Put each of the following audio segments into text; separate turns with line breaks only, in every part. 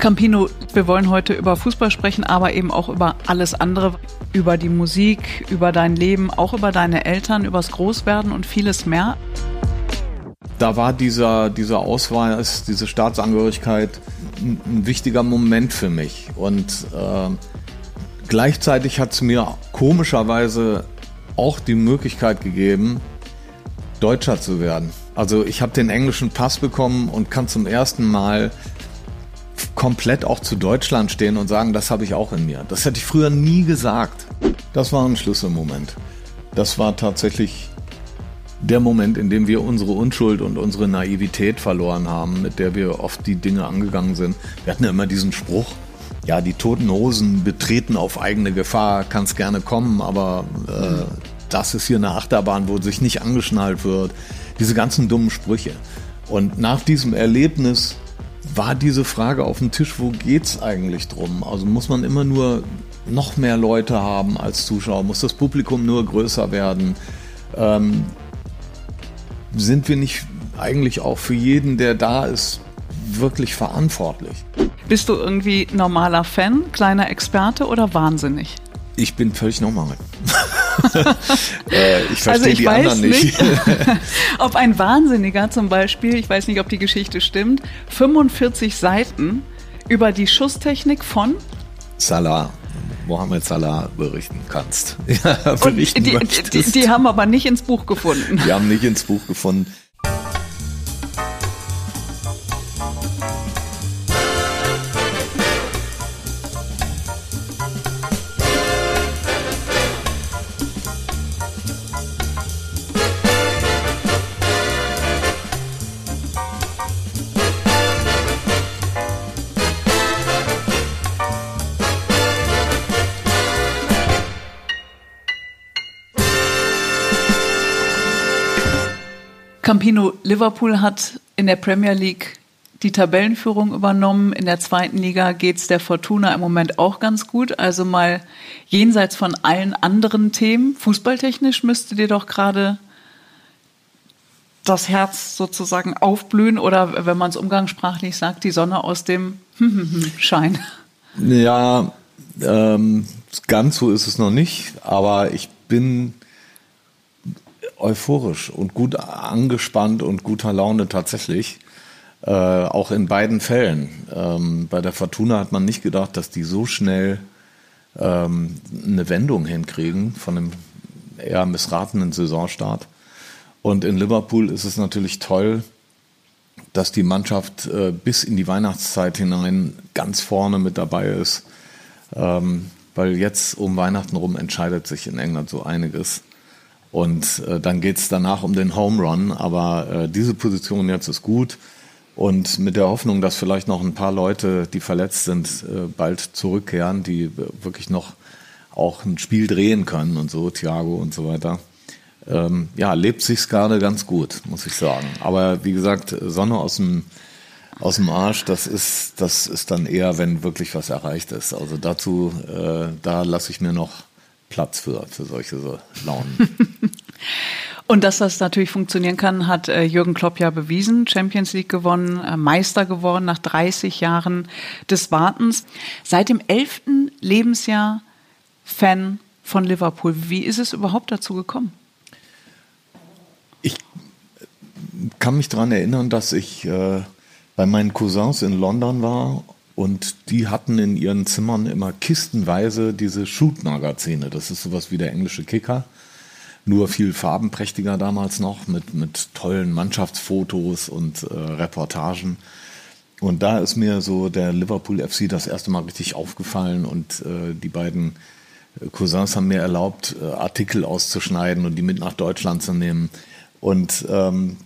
Campino, wir wollen heute über Fußball sprechen, aber eben auch über alles andere, über die Musik, über dein Leben, auch über deine Eltern, übers Großwerden und vieles mehr.
Da war dieser, dieser Ausweis, diese Staatsangehörigkeit ein, ein wichtiger Moment für mich. Und äh, gleichzeitig hat es mir komischerweise auch die Möglichkeit gegeben, Deutscher zu werden. Also ich habe den englischen Pass bekommen und kann zum ersten Mal komplett auch zu Deutschland stehen und sagen, das habe ich auch in mir. Das hätte ich früher nie gesagt. Das war ein Schlüsselmoment. Das war tatsächlich der Moment, in dem wir unsere Unschuld und unsere Naivität verloren haben, mit der wir oft die Dinge angegangen sind. Wir hatten ja immer diesen Spruch, ja, die toten Hosen betreten auf eigene Gefahr, kann es gerne kommen, aber äh, das ist hier eine Achterbahn, wo sich nicht angeschnallt wird. Diese ganzen dummen Sprüche. Und nach diesem Erlebnis war diese Frage auf dem Tisch, wo geht's eigentlich drum? Also muss man immer nur noch mehr Leute haben als Zuschauer? Muss das Publikum nur größer werden? Ähm, sind wir nicht eigentlich auch für jeden, der da ist, wirklich verantwortlich?
Bist du irgendwie normaler Fan, kleiner Experte oder wahnsinnig?
Ich bin völlig normal. äh, ich verstehe
also ich
die
weiß
anderen nicht. nicht
ob ein Wahnsinniger zum Beispiel, ich weiß nicht, ob die Geschichte stimmt, 45 Seiten über die Schusstechnik von
Salah. Mohamed Salah berichten kannst. Ja, berichten
die, die, die, haben aber nicht ins Buch gefunden.
Die haben nicht ins Buch gefunden.
Campino, Liverpool hat in der Premier League die Tabellenführung übernommen. In der zweiten Liga geht es der Fortuna im Moment auch ganz gut. Also mal jenseits von allen anderen Themen. Fußballtechnisch müsste dir doch gerade das Herz sozusagen aufblühen oder wenn man es umgangssprachlich sagt, die Sonne aus dem Schein.
Ja, ähm, ganz so ist es noch nicht, aber ich bin euphorisch und gut angespannt und guter Laune tatsächlich. Äh, auch in beiden Fällen. Ähm, bei der Fortuna hat man nicht gedacht, dass die so schnell ähm, eine Wendung hinkriegen von einem eher missratenen Saisonstart. Und in Liverpool ist es natürlich toll, dass die Mannschaft äh, bis in die Weihnachtszeit hinein ganz vorne mit dabei ist. Ähm, weil jetzt um Weihnachten rum entscheidet sich in England so einiges. Und äh, dann geht es danach um den Home Run. Aber äh, diese Position jetzt ist gut. Und mit der Hoffnung, dass vielleicht noch ein paar Leute, die verletzt sind, äh, bald zurückkehren, die wirklich noch auch ein Spiel drehen können und so, Thiago und so weiter. Ähm, ja, lebt sich's gerade ganz gut, muss ich sagen. Aber wie gesagt, Sonne aus dem aus dem Arsch, das ist, das ist dann eher, wenn wirklich was erreicht ist. Also dazu, äh, da lasse ich mir noch Platz für, für solche Launen.
Und dass das natürlich funktionieren kann, hat äh, Jürgen Klopp ja bewiesen. Champions League gewonnen, äh, Meister geworden nach 30 Jahren des Wartens. Seit dem elften Lebensjahr Fan von Liverpool. Wie ist es überhaupt dazu gekommen?
Ich kann mich daran erinnern, dass ich äh, bei meinen Cousins in London war und die hatten in ihren Zimmern immer kistenweise diese Shoot-Magazine. Das ist sowas wie der englische Kicker. Nur viel farbenprächtiger damals noch mit, mit tollen Mannschaftsfotos und äh, Reportagen. Und da ist mir so der Liverpool FC das erste Mal richtig aufgefallen und äh, die beiden äh, Cousins haben mir erlaubt, äh, Artikel auszuschneiden und die mit nach Deutschland zu nehmen. Und ähm,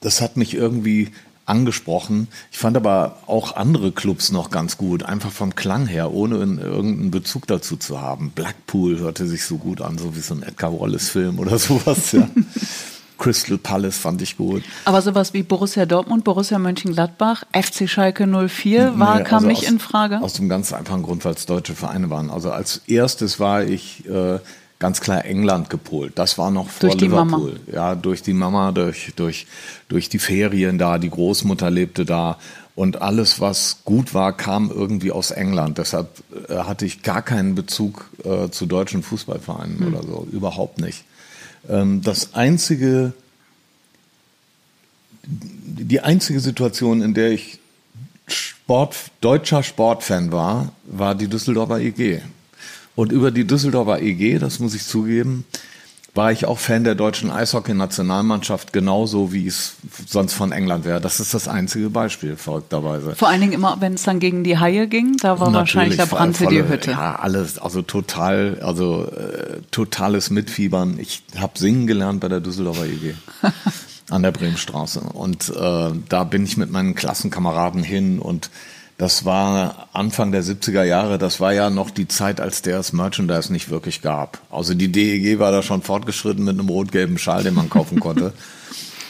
das hat mich irgendwie angesprochen. Ich fand aber auch andere Clubs noch ganz gut, einfach vom Klang her, ohne irgendeinen Bezug dazu zu haben. Blackpool hörte sich so gut an, so wie so ein Edgar Wallace-Film oder sowas. Ja. Crystal Palace fand ich gut.
Aber sowas wie Borussia Dortmund, Borussia Mönchengladbach, FC Schalke 04 war, nee, kam also nicht
aus,
in Frage?
Aus dem ganz einfachen Grund, weil es deutsche Vereine waren. Also als erstes war ich äh, ganz klar England gepolt. Das war noch vor durch Liverpool. Ja, durch die Mama, durch, durch, durch die Ferien da. Die Großmutter lebte da. Und alles, was gut war, kam irgendwie aus England. Deshalb äh, hatte ich gar keinen Bezug äh, zu deutschen Fußballvereinen mhm. oder so. Überhaupt nicht. Ähm, das einzige, die einzige Situation, in der ich Sport, deutscher Sportfan war, war die Düsseldorfer EG. Und über die Düsseldorfer EG, das muss ich zugeben, war ich auch Fan der deutschen Eishockey-Nationalmannschaft, genauso wie es sonst von England wäre. Das ist das einzige Beispiel, verrückterweise.
Vor allen Dingen immer, wenn es dann gegen die Haie ging, da war Natürlich, wahrscheinlich, da brannte volle, die Hütte.
Ja, alles, also total, also äh, totales Mitfiebern. Ich habe singen gelernt bei der Düsseldorfer EG. an der Bremenstraße. Und äh, da bin ich mit meinen Klassenkameraden hin und das war Anfang der 70er Jahre, das war ja noch die Zeit, als der das Merchandise nicht wirklich gab. Also die DEG war da schon fortgeschritten mit einem rot-gelben Schal, den man kaufen konnte.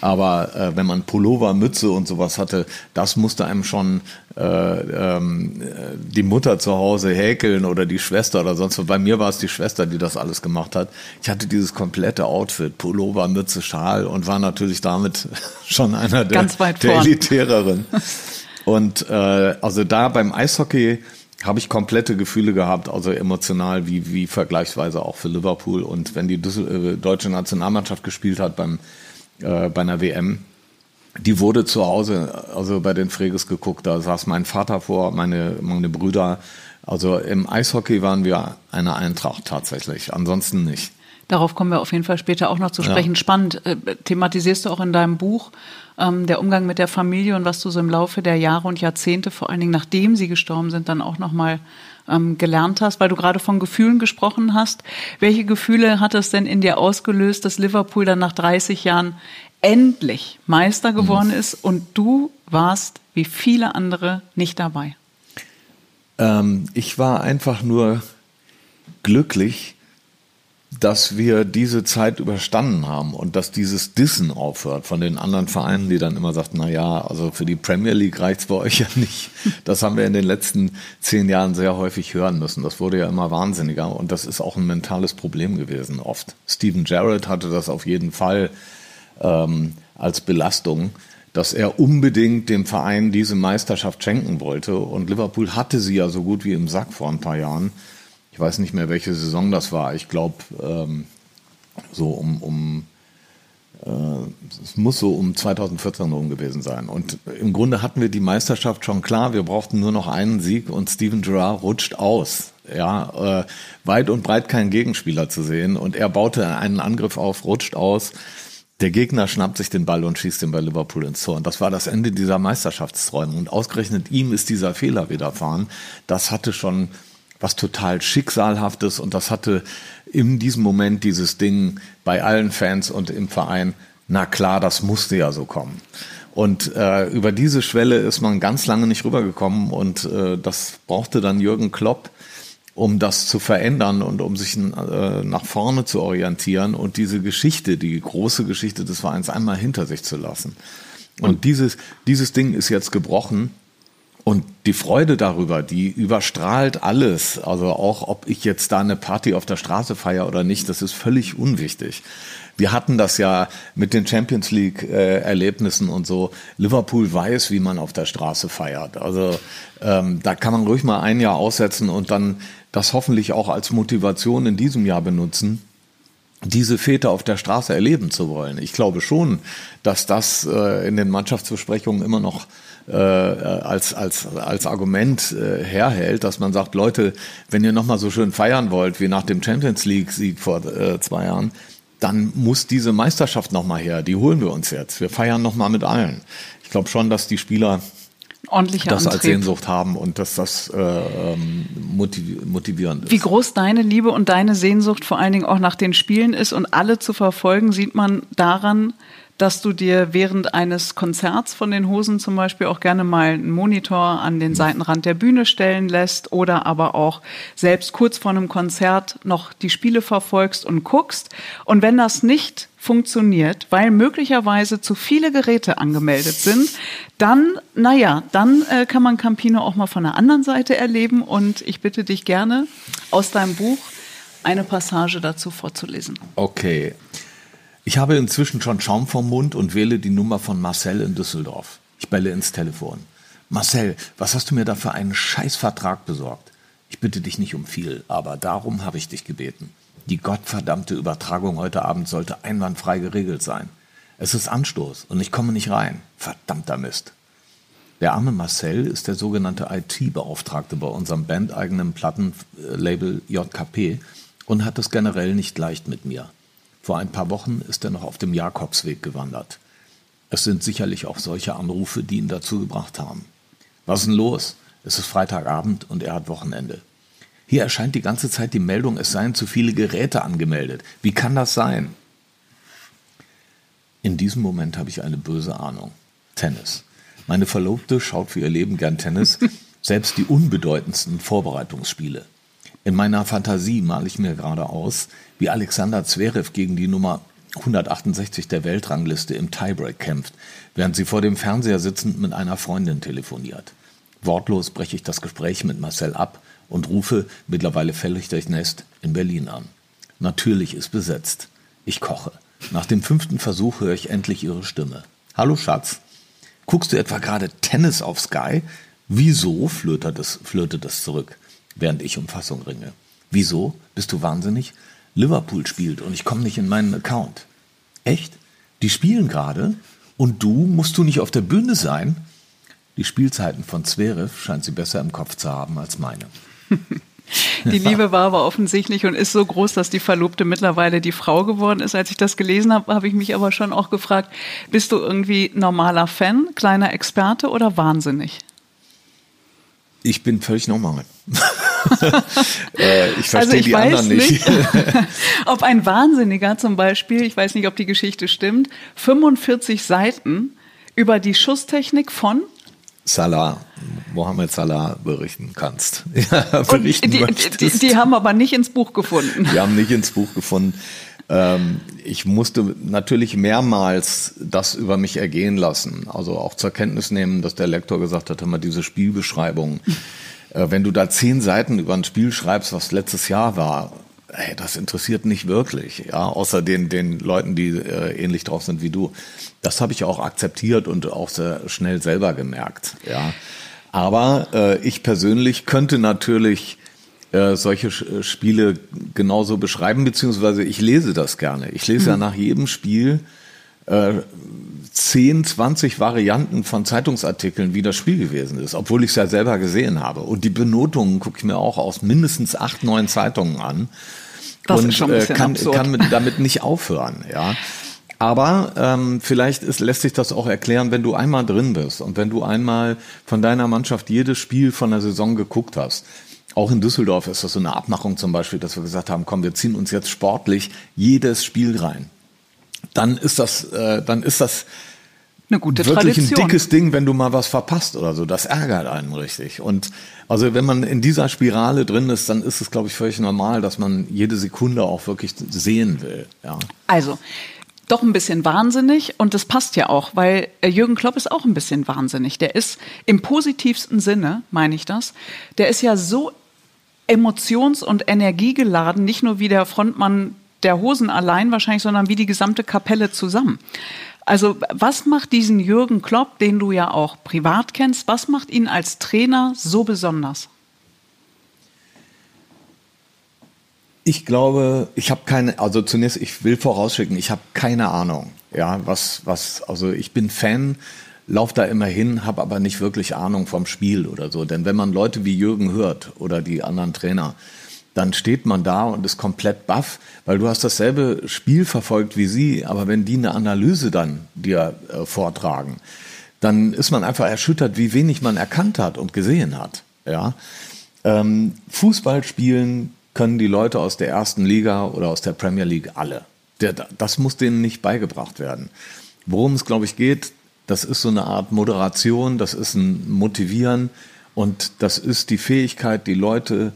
Aber äh, wenn man Pullover, Mütze und sowas hatte, das musste einem schon äh, ähm, die Mutter zu Hause häkeln oder die Schwester oder sonst was. Bei mir war es die Schwester, die das alles gemacht hat. Ich hatte dieses komplette Outfit, Pullover, Mütze, Schal und war natürlich damit schon einer der, der elitäreren. Und äh, also da beim Eishockey habe ich komplette Gefühle gehabt, also emotional wie, wie vergleichsweise auch für Liverpool. Und wenn die Düssel äh, deutsche Nationalmannschaft gespielt hat beim, äh, bei einer WM, die wurde zu Hause, also bei den Freges geguckt, da saß mein Vater vor, meine, meine Brüder. Also im Eishockey waren wir eine Eintracht tatsächlich, ansonsten nicht.
Darauf kommen wir auf jeden Fall später auch noch zu sprechen. Ja. Spannend. Äh, thematisierst du auch in deinem Buch ähm, der Umgang mit der Familie und was du so im Laufe der Jahre und Jahrzehnte, vor allen Dingen nachdem sie gestorben sind, dann auch nochmal ähm, gelernt hast, weil du gerade von Gefühlen gesprochen hast. Welche Gefühle hat es denn in dir ausgelöst, dass Liverpool dann nach 30 Jahren endlich Meister geworden mhm. ist und du warst wie viele andere nicht dabei?
Ähm, ich war einfach nur glücklich, dass wir diese Zeit überstanden haben und dass dieses Dissen aufhört von den anderen Vereinen, die dann immer sagt, na ja, also für die Premier League reicht's bei euch ja nicht. Das haben wir in den letzten zehn Jahren sehr häufig hören müssen. Das wurde ja immer wahnsinniger und das ist auch ein mentales Problem gewesen oft. Steven Jarrett hatte das auf jeden Fall ähm, als Belastung, dass er unbedingt dem Verein diese Meisterschaft schenken wollte und Liverpool hatte sie ja so gut wie im Sack vor ein paar Jahren ich weiß nicht mehr, welche Saison das war. Ich glaube, ähm, so um, um äh, es muss so um 2014 rum gewesen sein. Und im Grunde hatten wir die Meisterschaft schon klar. Wir brauchten nur noch einen Sieg und Steven Gerrard rutscht aus. Ja, äh, weit und breit kein Gegenspieler zu sehen. Und er baute einen Angriff auf, rutscht aus. Der Gegner schnappt sich den Ball und schießt ihn bei Liverpool ins Tor. Und das war das Ende dieser Meisterschaftsträume. Und ausgerechnet ihm ist dieser Fehler widerfahren. Das hatte schon was total Schicksalhaftes und das hatte in diesem Moment dieses Ding bei allen Fans und im Verein, na klar, das musste ja so kommen. Und äh, über diese Schwelle ist man ganz lange nicht rübergekommen und äh, das brauchte dann Jürgen Klopp, um das zu verändern und um sich äh, nach vorne zu orientieren und diese Geschichte, die große Geschichte des Vereins einmal hinter sich zu lassen. Und dieses, dieses Ding ist jetzt gebrochen und die Freude darüber, die überstrahlt alles. Also auch, ob ich jetzt da eine Party auf der Straße feiere oder nicht, das ist völlig unwichtig. Wir hatten das ja mit den Champions League äh, und so. Liverpool weiß, wie man auf der Straße feiert. Also ähm, da kann man ruhig mal ein Jahr aussetzen und dann das hoffentlich auch als Motivation in diesem Jahr benutzen diese Väter auf der Straße erleben zu wollen. Ich glaube schon, dass das äh, in den Mannschaftsbesprechungen immer noch äh, als, als, als Argument äh, herhält, dass man sagt, Leute, wenn ihr nochmal so schön feiern wollt wie nach dem Champions League-Sieg vor äh, zwei Jahren, dann muss diese Meisterschaft nochmal her. Die holen wir uns jetzt. Wir feiern nochmal mit allen. Ich glaube schon, dass die Spieler
Ordentlicher
das
Antrieb.
als Sehnsucht haben und dass das äh, ähm, motivierend ist.
Wie groß deine Liebe und deine Sehnsucht vor allen Dingen auch nach den Spielen ist und alle zu verfolgen, sieht man daran, dass du dir während eines Konzerts von den Hosen zum Beispiel auch gerne mal einen Monitor an den Seitenrand der Bühne stellen lässt oder aber auch selbst kurz vor einem Konzert noch die Spiele verfolgst und guckst. Und wenn das nicht funktioniert, weil möglicherweise zu viele Geräte angemeldet sind, dann, naja, dann äh, kann man Campino auch mal von der anderen Seite erleben. Und ich bitte dich gerne aus deinem Buch eine Passage dazu vorzulesen.
Okay. Ich habe inzwischen schon Schaum vom Mund und wähle die Nummer von Marcel in Düsseldorf. Ich belle ins Telefon. Marcel, was hast du mir da für einen Scheißvertrag besorgt? Ich bitte dich nicht um viel, aber darum habe ich dich gebeten. Die gottverdammte Übertragung heute Abend sollte einwandfrei geregelt sein. Es ist Anstoß und ich komme nicht rein. Verdammter Mist. Der arme Marcel ist der sogenannte IT-Beauftragte bei unserem bandeigenen Plattenlabel JKP und hat es generell nicht leicht mit mir. Vor ein paar Wochen ist er noch auf dem Jakobsweg gewandert. Es sind sicherlich auch solche Anrufe, die ihn dazu gebracht haben. Was ist denn los? Es ist Freitagabend und er hat Wochenende. Hier erscheint die ganze Zeit die Meldung, es seien zu viele Geräte angemeldet. Wie kann das sein? In diesem Moment habe ich eine böse Ahnung. Tennis. Meine Verlobte schaut für ihr Leben gern Tennis, selbst die unbedeutendsten Vorbereitungsspiele. In meiner Fantasie male ich mir gerade aus, wie Alexander Zverev gegen die Nummer 168 der Weltrangliste im Tiebreak kämpft, während sie vor dem Fernseher sitzend mit einer Freundin telefoniert. Wortlos breche ich das Gespräch mit Marcel ab und rufe, mittlerweile völlig durchnässt, in Berlin an. Natürlich ist besetzt. Ich koche. Nach dem fünften Versuch höre ich endlich ihre Stimme. Hallo Schatz. Guckst du etwa gerade Tennis auf Sky? Wieso? flirtet es, flirtet es zurück, während ich um Fassung ringe. Wieso? Bist du wahnsinnig? Liverpool spielt und ich komme nicht in meinen Account. Echt? Die spielen gerade? Und du musst du nicht auf der Bühne sein? Die Spielzeiten von Zverev scheint sie besser im Kopf zu haben als meine.
Die Liebe war aber offensichtlich und ist so groß, dass die Verlobte mittlerweile die Frau geworden ist. Als ich das gelesen habe, habe ich mich aber schon auch gefragt, bist du irgendwie normaler Fan, kleiner Experte oder wahnsinnig?
Ich bin völlig normal. äh, ich verstehe also ich die anderen nicht. nicht
ob ein Wahnsinniger zum Beispiel, ich weiß nicht, ob die Geschichte stimmt, 45 Seiten über die Schusstechnik von
Salah, Mohammed Salah berichten kannst. Ja,
berichten die, die, die, haben aber nicht ins Buch gefunden.
Die haben nicht ins Buch gefunden. Ähm, ich musste natürlich mehrmals das über mich ergehen lassen. Also auch zur Kenntnis nehmen, dass der Lektor gesagt hat, immer diese Spielbeschreibung. Äh, wenn du da zehn Seiten über ein Spiel schreibst, was letztes Jahr war, hey, das interessiert nicht wirklich, ja, außer den, den Leuten, die äh, ähnlich drauf sind wie du. Das habe ich auch akzeptiert und auch sehr schnell selber gemerkt, ja. Aber äh, ich persönlich könnte natürlich äh, solche äh, Spiele genauso beschreiben, beziehungsweise ich lese das gerne. Ich lese mhm. ja nach jedem Spiel äh, 10, 20 Varianten von Zeitungsartikeln, wie das Spiel gewesen ist, obwohl ich es ja selber gesehen habe. Und die Benotungen gucke ich mir auch aus mindestens acht, neun Zeitungen an.
Das
und
ist schon ein
äh, kann, kann mit, damit nicht aufhören. Ja. Aber ähm, vielleicht ist, lässt sich das auch erklären, wenn du einmal drin bist und wenn du einmal von deiner Mannschaft jedes Spiel von der Saison geguckt hast. Auch in Düsseldorf ist das so eine Abmachung zum Beispiel, dass wir gesagt haben, komm, wir ziehen uns jetzt sportlich jedes Spiel rein. Dann ist das, äh, dann ist das
eine gute
wirklich
Tradition.
ein dickes Ding, wenn du mal was verpasst oder so. Das ärgert einen richtig. Und also wenn man in dieser Spirale drin ist, dann ist es, glaube ich, völlig normal, dass man jede Sekunde auch wirklich sehen will. Ja.
Also, doch ein bisschen wahnsinnig und das passt ja auch, weil äh, Jürgen Klopp ist auch ein bisschen wahnsinnig. Der ist im positivsten Sinne, meine ich das, der ist ja so emotions- und energiegeladen, nicht nur wie der Frontmann der Hosen allein wahrscheinlich, sondern wie die gesamte Kapelle zusammen. Also was macht diesen Jürgen Klopp, den du ja auch privat kennst, was macht ihn als Trainer so besonders?
Ich glaube, ich habe keine, also zunächst, ich will vorausschicken, ich habe keine Ahnung, ja, was, was, also ich bin Fan, lauf da immer hin, habe aber nicht wirklich Ahnung vom Spiel oder so. Denn wenn man Leute wie Jürgen hört oder die anderen Trainer, dann steht man da und ist komplett baff, weil du hast dasselbe Spiel verfolgt wie sie, aber wenn die eine Analyse dann dir äh, vortragen, dann ist man einfach erschüttert, wie wenig man erkannt hat und gesehen hat. Ja? Ähm, Fußball spielen können die Leute aus der ersten Liga oder aus der Premier League alle. Der, das muss denen nicht beigebracht werden. Worum es, glaube ich, geht, das ist so eine Art Moderation, das ist ein Motivieren und das ist die Fähigkeit, die Leute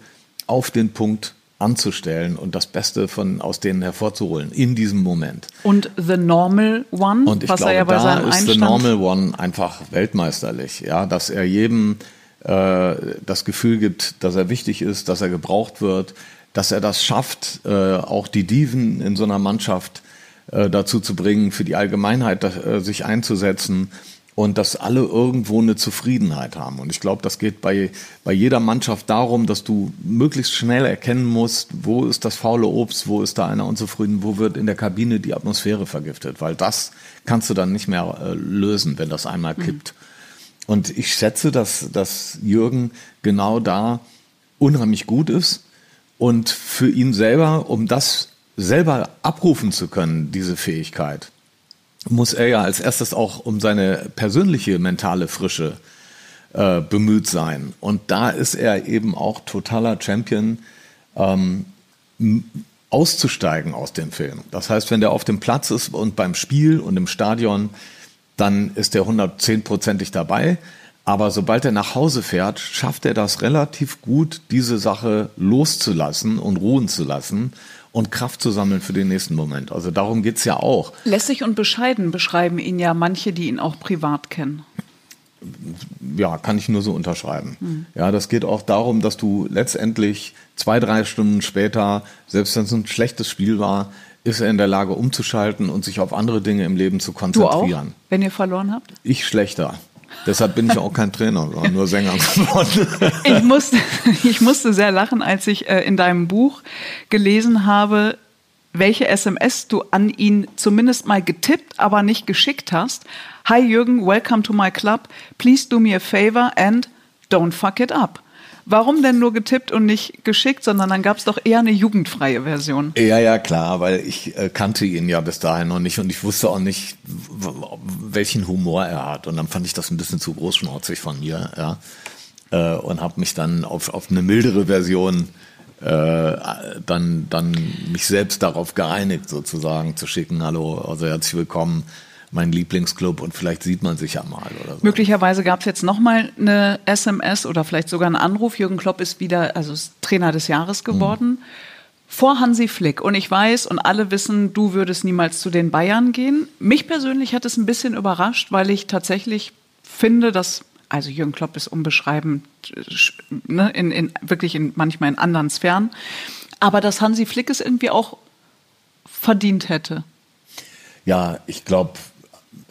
auf den Punkt anzustellen und das Beste von aus denen hervorzuholen in diesem Moment.
Und The Normal One,
und ich was glaube, er ja bei da ist Einstand The Normal One einfach weltmeisterlich, ja, dass er jedem äh, das Gefühl gibt, dass er wichtig ist, dass er gebraucht wird, dass er das schafft, äh, auch die Diven in so einer Mannschaft äh, dazu zu bringen, für die Allgemeinheit äh, sich einzusetzen und dass alle irgendwo eine Zufriedenheit haben. Und ich glaube, das geht bei, bei jeder Mannschaft darum, dass du möglichst schnell erkennen musst, wo ist das faule Obst, wo ist da einer unzufrieden, wo wird in der Kabine die Atmosphäre vergiftet, weil das kannst du dann nicht mehr äh, lösen, wenn das einmal mhm. kippt. Mhm. Und ich schätze, dass, dass Jürgen genau da unheimlich gut ist und für ihn selber, um das selber abrufen zu können, diese Fähigkeit, muss er ja als erstes auch um seine persönliche mentale Frische äh, bemüht sein. Und da ist er eben auch totaler Champion, ähm, auszusteigen aus dem Film. Das heißt, wenn der auf dem Platz ist und beim Spiel und im Stadion, dann ist er 110-prozentig dabei. Aber sobald er nach Hause fährt, schafft er das relativ gut, diese Sache loszulassen und ruhen zu lassen und Kraft zu sammeln für den nächsten Moment. Also darum geht es ja auch.
Lässig und bescheiden beschreiben ihn ja manche, die ihn auch privat kennen.
Ja, kann ich nur so unterschreiben. Mhm. Ja, das geht auch darum, dass du letztendlich zwei, drei Stunden später, selbst wenn es ein schlechtes Spiel war, ist er in der Lage umzuschalten und sich auf andere Dinge im Leben zu konzentrieren.
Du auch, wenn ihr verloren habt?
Ich schlechter. Deshalb bin ich auch kein Trainer, sondern nur Sänger geworden.
ich, musste, ich musste sehr lachen, als ich äh, in deinem Buch gelesen habe, welche SMS du an ihn zumindest mal getippt, aber nicht geschickt hast. Hi Jürgen, welcome to my club. Please do me a favor and don't fuck it up. Warum denn nur getippt und nicht geschickt, sondern dann gab es doch eher eine jugendfreie Version?
Ja, ja, klar, weil ich äh, kannte ihn ja bis dahin noch nicht und ich wusste auch nicht, welchen Humor er hat. Und dann fand ich das ein bisschen zu großschnauzig von mir, ja. Äh, und habe mich dann auf, auf eine mildere Version äh, dann, dann mich selbst darauf geeinigt, sozusagen zu schicken, hallo, also herzlich willkommen mein Lieblingsclub und vielleicht sieht man sich ja mal oder so.
Möglicherweise gab es jetzt nochmal eine SMS oder vielleicht sogar einen Anruf. Jürgen Klopp ist wieder, also ist Trainer des Jahres geworden. Mhm. Vor Hansi Flick. Und ich weiß und alle wissen, du würdest niemals zu den Bayern gehen. Mich persönlich hat es ein bisschen überrascht, weil ich tatsächlich finde, dass also Jürgen Klopp ist unbeschreibend, ne, in, in, wirklich in, manchmal in anderen Sphären. Aber dass Hansi Flick es irgendwie auch verdient hätte.
Ja, ich glaube,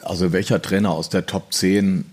also welcher Trainer aus der Top 10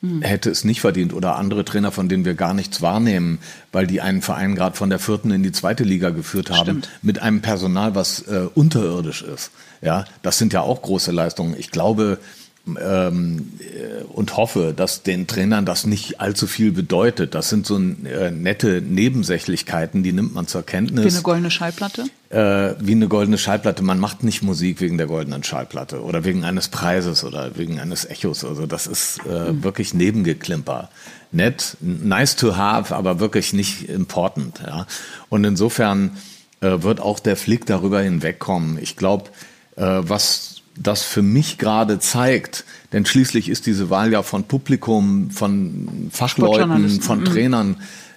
hm. hätte es nicht verdient oder andere Trainer, von denen wir gar nichts wahrnehmen, weil die einen Verein gerade von der vierten in die zweite Liga geführt haben, Stimmt. mit einem Personal, was äh, unterirdisch ist. Ja, das sind ja auch große Leistungen. Ich glaube, ähm, äh, und hoffe, dass den Trainern das nicht allzu viel bedeutet. Das sind so äh, nette Nebensächlichkeiten, die nimmt man zur Kenntnis.
Wie eine goldene Schallplatte?
Äh, wie eine goldene Schallplatte. Man macht nicht Musik wegen der goldenen Schallplatte oder wegen eines Preises oder wegen eines Echos. Also das ist äh, mhm. wirklich Nebengeklimper. Nett, nice to have, aber wirklich nicht important. Ja? Und insofern äh, wird auch der Flick darüber hinwegkommen. Ich glaube, äh, was das für mich gerade zeigt, denn schließlich ist diese Wahl ja von Publikum, von Fachleuten, von mhm. Trainern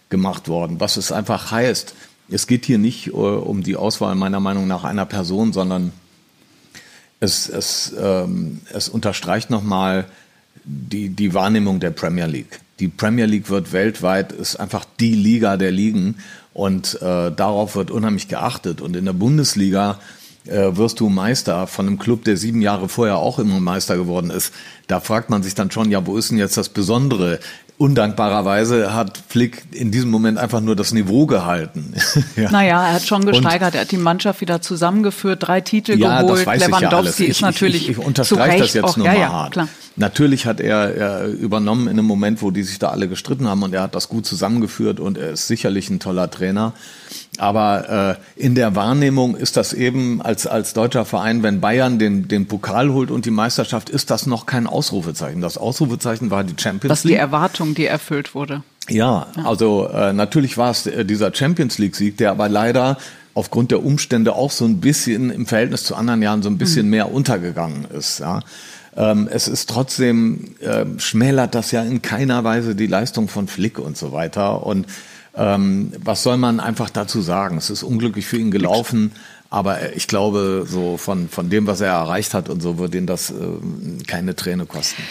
gemacht worden, was es einfach heißt. Es geht hier nicht uh, um die Auswahl meiner Meinung nach einer Person, sondern es, es, ähm, es unterstreicht nochmal die, die Wahrnehmung der Premier League. Die Premier League wird weltweit, ist einfach die Liga der Ligen und äh, darauf wird unheimlich geachtet. Und in der Bundesliga äh, wirst du Meister von einem Club, der sieben Jahre vorher auch immer Meister geworden ist. Da fragt man sich dann schon, ja, wo ist denn jetzt das Besondere? Undankbarerweise hat Flick in diesem Moment einfach nur das Niveau gehalten.
ja. Naja, er hat schon gesteigert, und, er hat die Mannschaft wieder zusammengeführt, drei Titel ja, geholt.
Das weiß Lewandowski ich ja ist natürlich. Ich, ich, ich unterstreiche das jetzt auch, nur ja, mal ja, hart. Klar. Natürlich hat er, er übernommen in einem Moment, wo die sich da alle gestritten haben und er hat das gut zusammengeführt und er ist sicherlich ein toller Trainer. Aber äh, in der Wahrnehmung ist das eben als, als deutscher Verein, wenn Bayern den, den Pokal holt und die Meisterschaft, ist das noch kein Ausrufezeichen. Das Ausrufezeichen war die Champions League.
Was die Erwartung, die erfüllt wurde.
Ja, also äh, natürlich war es äh, dieser Champions League-Sieg, der aber leider aufgrund der Umstände auch so ein bisschen im Verhältnis zu anderen Jahren so ein bisschen mhm. mehr untergegangen ist. Ja. Ähm, es ist trotzdem, äh, schmälert das ja in keiner Weise die Leistung von Flick und so weiter. Und ähm, was soll man einfach dazu sagen? Es ist unglücklich für ihn gelaufen, aber ich glaube, so von, von dem, was er erreicht hat und so, wird ihn das äh, keine Träne kosten.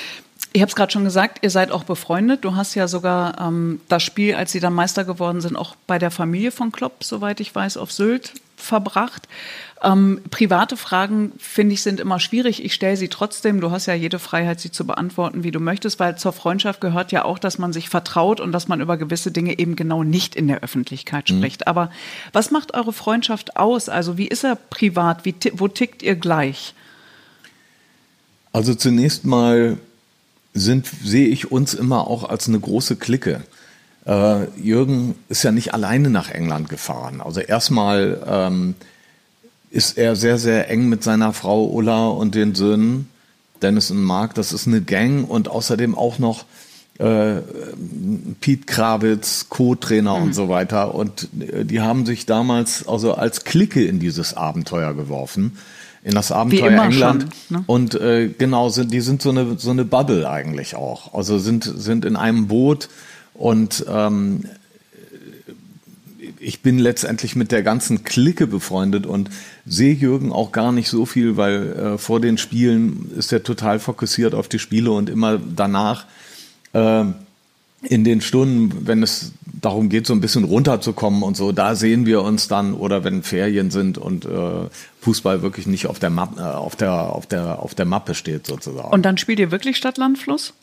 Ich habe es gerade schon gesagt, ihr seid auch befreundet. Du hast ja sogar ähm, das Spiel, als sie dann Meister geworden sind, auch bei der Familie von Klopp, soweit ich weiß, auf Sylt verbracht. Ähm, private Fragen, finde ich, sind immer schwierig. Ich stelle sie trotzdem. Du hast ja jede Freiheit, sie zu beantworten, wie du möchtest, weil zur Freundschaft gehört ja auch, dass man sich vertraut und dass man über gewisse Dinge eben genau nicht in der Öffentlichkeit mhm. spricht. Aber was macht eure Freundschaft aus? Also wie ist er privat? Wie, wo tickt ihr gleich?
Also zunächst mal sind, sehe ich uns immer auch als eine große Clique. Äh, Jürgen ist ja nicht alleine nach England gefahren. Also erstmal ähm, ist er sehr, sehr eng mit seiner Frau Ulla und den Söhnen, Dennis und Mark. Das ist eine Gang und außerdem auch noch äh, Pete Krawitz, Co-Trainer mhm. und so weiter. Und äh, die haben sich damals also als Clique in dieses Abenteuer geworfen. In das Abenteuer England. Schon, ne? Und äh, genau, sind, die sind so eine, so eine Bubble eigentlich auch. Also sind, sind in einem Boot und ähm, ich bin letztendlich mit der ganzen Clique befreundet und sehe Jürgen auch gar nicht so viel, weil äh, vor den Spielen ist er total fokussiert auf die Spiele und immer danach äh, in den Stunden, wenn es darum geht, so ein bisschen runterzukommen und so, da sehen wir uns dann oder wenn Ferien sind und äh, Fußball wirklich nicht auf der, Mappe, äh, auf, der, auf, der, auf der Mappe steht sozusagen.
Und dann spielt ihr wirklich Stadt, Land, Fluss?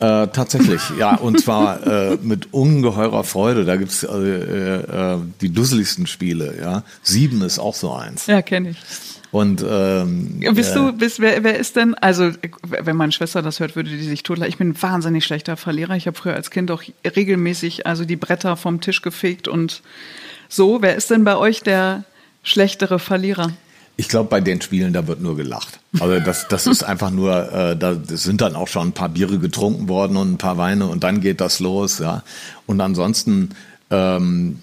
Äh, tatsächlich, ja, und zwar äh, mit ungeheurer Freude. Da gibt's äh, äh, die dusseligsten Spiele, ja. Sieben ist auch so eins.
Ja, kenne ich.
Und ähm,
bist du, bist, wer, wer ist denn, also wenn meine Schwester das hört, würde die sich totlachen. Ich bin ein wahnsinnig schlechter Verlierer. Ich habe früher als Kind auch regelmäßig also die Bretter vom Tisch gefegt und so. Wer ist denn bei euch der schlechtere Verlierer?
Ich glaube, bei den Spielen, da wird nur gelacht. Also das, das ist einfach nur, äh, da sind dann auch schon ein paar Biere getrunken worden und ein paar Weine und dann geht das los, ja. Und ansonsten ähm,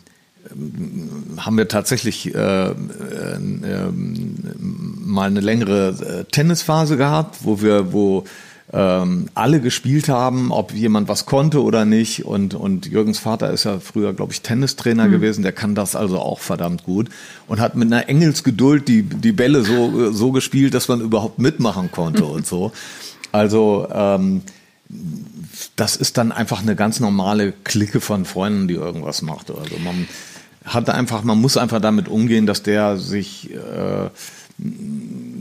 haben wir tatsächlich äh, äh, äh, mal eine längere äh, Tennisphase gehabt, wo wir, wo ähm, alle gespielt haben, ob jemand was konnte oder nicht. Und, und Jürgens Vater ist ja früher, glaube ich, Tennistrainer mhm. gewesen, der kann das also auch verdammt gut und hat mit einer Engelsgeduld die, die Bälle so, so gespielt, dass man überhaupt mitmachen konnte und so. Also ähm, das ist dann einfach eine ganz normale Clique von Freunden, die irgendwas macht. Also man hat einfach, man muss einfach damit umgehen, dass der sich äh,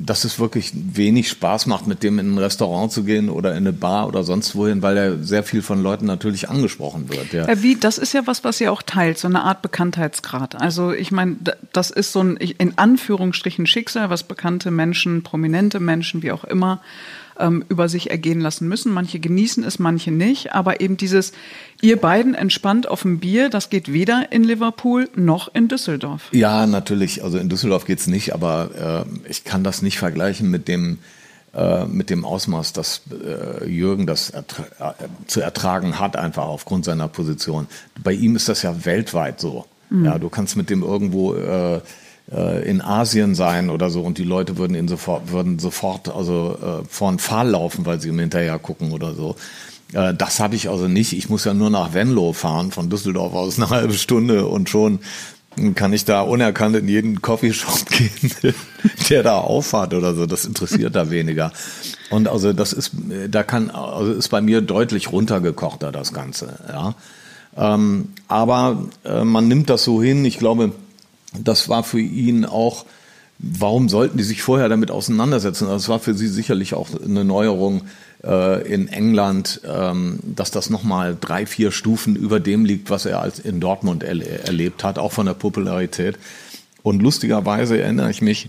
dass es wirklich wenig Spaß macht, mit dem in ein Restaurant zu gehen oder in eine Bar oder sonst wohin, weil er sehr viel von Leuten natürlich angesprochen wird.
Ja. Wie, das ist ja was, was ihr auch teilt, so eine Art Bekanntheitsgrad. Also ich meine, das ist so ein in Anführungsstrichen Schicksal, was bekannte Menschen, prominente Menschen, wie auch immer, ähm, über sich ergehen lassen müssen. Manche genießen es, manche nicht. Aber eben dieses, ihr beiden entspannt auf dem Bier, das geht weder in Liverpool noch in Düsseldorf.
Ja, natürlich. Also in Düsseldorf geht's nicht, aber äh, ich kann das nicht vergleichen mit dem, äh, mit dem Ausmaß, dass äh, Jürgen das ertra äh, zu ertragen hat, einfach aufgrund seiner Position. Bei ihm ist das ja weltweit so. Mhm. Ja, du kannst mit dem irgendwo äh, äh, in Asien sein oder so und die Leute würden ihn sofort, würden sofort also äh, vor einen Pfahl laufen, weil sie ihm hinterher gucken oder so. Äh, das habe ich also nicht. Ich muss ja nur nach Venlo fahren, von Düsseldorf aus eine halbe Stunde und schon kann ich da unerkannt in jeden Coffeeshop gehen, der da auffahrt oder so. Das interessiert da weniger. Und also das ist, da kann, also ist bei mir deutlich runtergekochter das Ganze. Ja, ähm, aber äh, man nimmt das so hin. Ich glaube, das war für ihn auch, warum sollten die sich vorher damit auseinandersetzen? Das also war für sie sicherlich auch eine Neuerung äh, in England, ähm, dass das nochmal drei, vier Stufen über dem liegt, was er als in Dortmund er erlebt hat, auch von der Popularität. Und lustigerweise erinnere ich mich,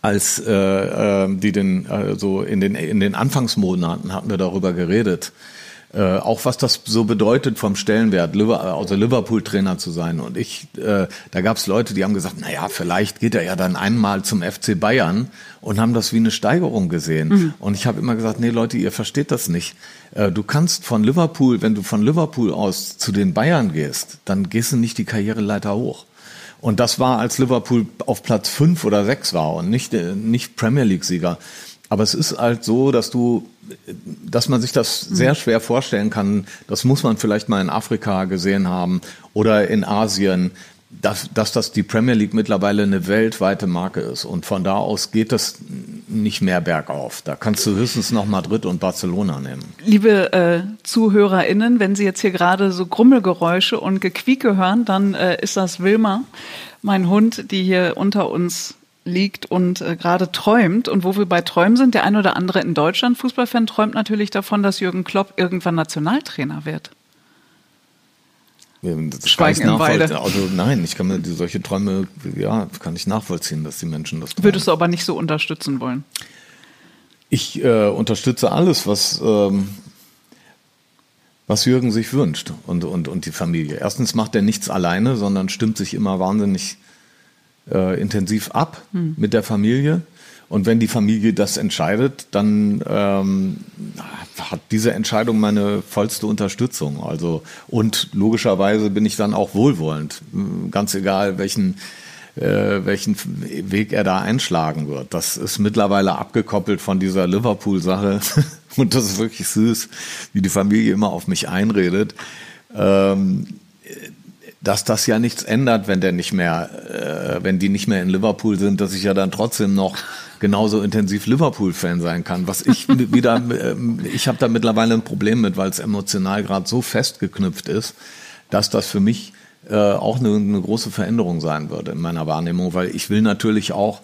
als äh, äh, die den äh, so in den in den Anfangsmonaten hatten wir darüber geredet, äh, auch was das so bedeutet vom Stellenwert, also Liverpool-Trainer zu sein. Und ich, äh, da gab es Leute, die haben gesagt, na ja, vielleicht geht er ja dann einmal zum FC Bayern und haben das wie eine Steigerung gesehen. Mhm. Und ich habe immer gesagt, nee Leute, ihr versteht das nicht. Äh, du kannst von Liverpool, wenn du von Liverpool aus zu den Bayern gehst, dann gehst du nicht die Karriereleiter hoch. Und das war, als Liverpool auf Platz fünf oder sechs war und nicht, äh, nicht Premier League-Sieger. Aber es ist halt so, dass du, dass man sich das sehr schwer vorstellen kann. Das muss man vielleicht mal in Afrika gesehen haben oder in Asien. dass, dass das die Premier League mittlerweile eine weltweite Marke ist. Und von da aus geht das nicht mehr bergauf. Da kannst du höchstens noch Madrid und Barcelona nehmen.
Liebe äh, ZuhörerInnen, wenn Sie jetzt hier gerade so Grummelgeräusche und Gequieke hören, dann äh, ist das Wilma, mein Hund, die hier unter uns liegt und äh, gerade träumt. Und wo wir bei Träumen sind, der ein oder andere in Deutschland, Fußballfan, träumt natürlich davon, dass Jürgen Klopp irgendwann Nationaltrainer wird.
Das Schweigen im Walde. Also nein, ich kann mir die, solche Träume, ja, kann ich nachvollziehen, dass die Menschen das träumen.
Würdest du aber nicht so unterstützen wollen?
Ich äh, unterstütze alles, was, ähm, was Jürgen sich wünscht und, und, und die Familie. Erstens macht er nichts alleine, sondern stimmt sich immer wahnsinnig äh, intensiv ab hm. mit der Familie. Und wenn die Familie das entscheidet, dann ähm, hat diese Entscheidung meine vollste Unterstützung. Also und logischerweise bin ich dann auch wohlwollend, ganz egal welchen äh, welchen Weg er da einschlagen wird. Das ist mittlerweile abgekoppelt von dieser Liverpool-Sache und das ist wirklich süß, wie die Familie immer auf mich einredet. Ähm, dass das ja nichts ändert, wenn der nicht mehr, äh, wenn die nicht mehr in Liverpool sind, dass ich ja dann trotzdem noch genauso intensiv Liverpool-Fan sein kann. Was ich wieder, äh, ich habe da mittlerweile ein Problem mit, weil es emotional gerade so festgeknüpft ist, dass das für mich äh, auch eine, eine große Veränderung sein würde in meiner Wahrnehmung, weil ich will natürlich auch,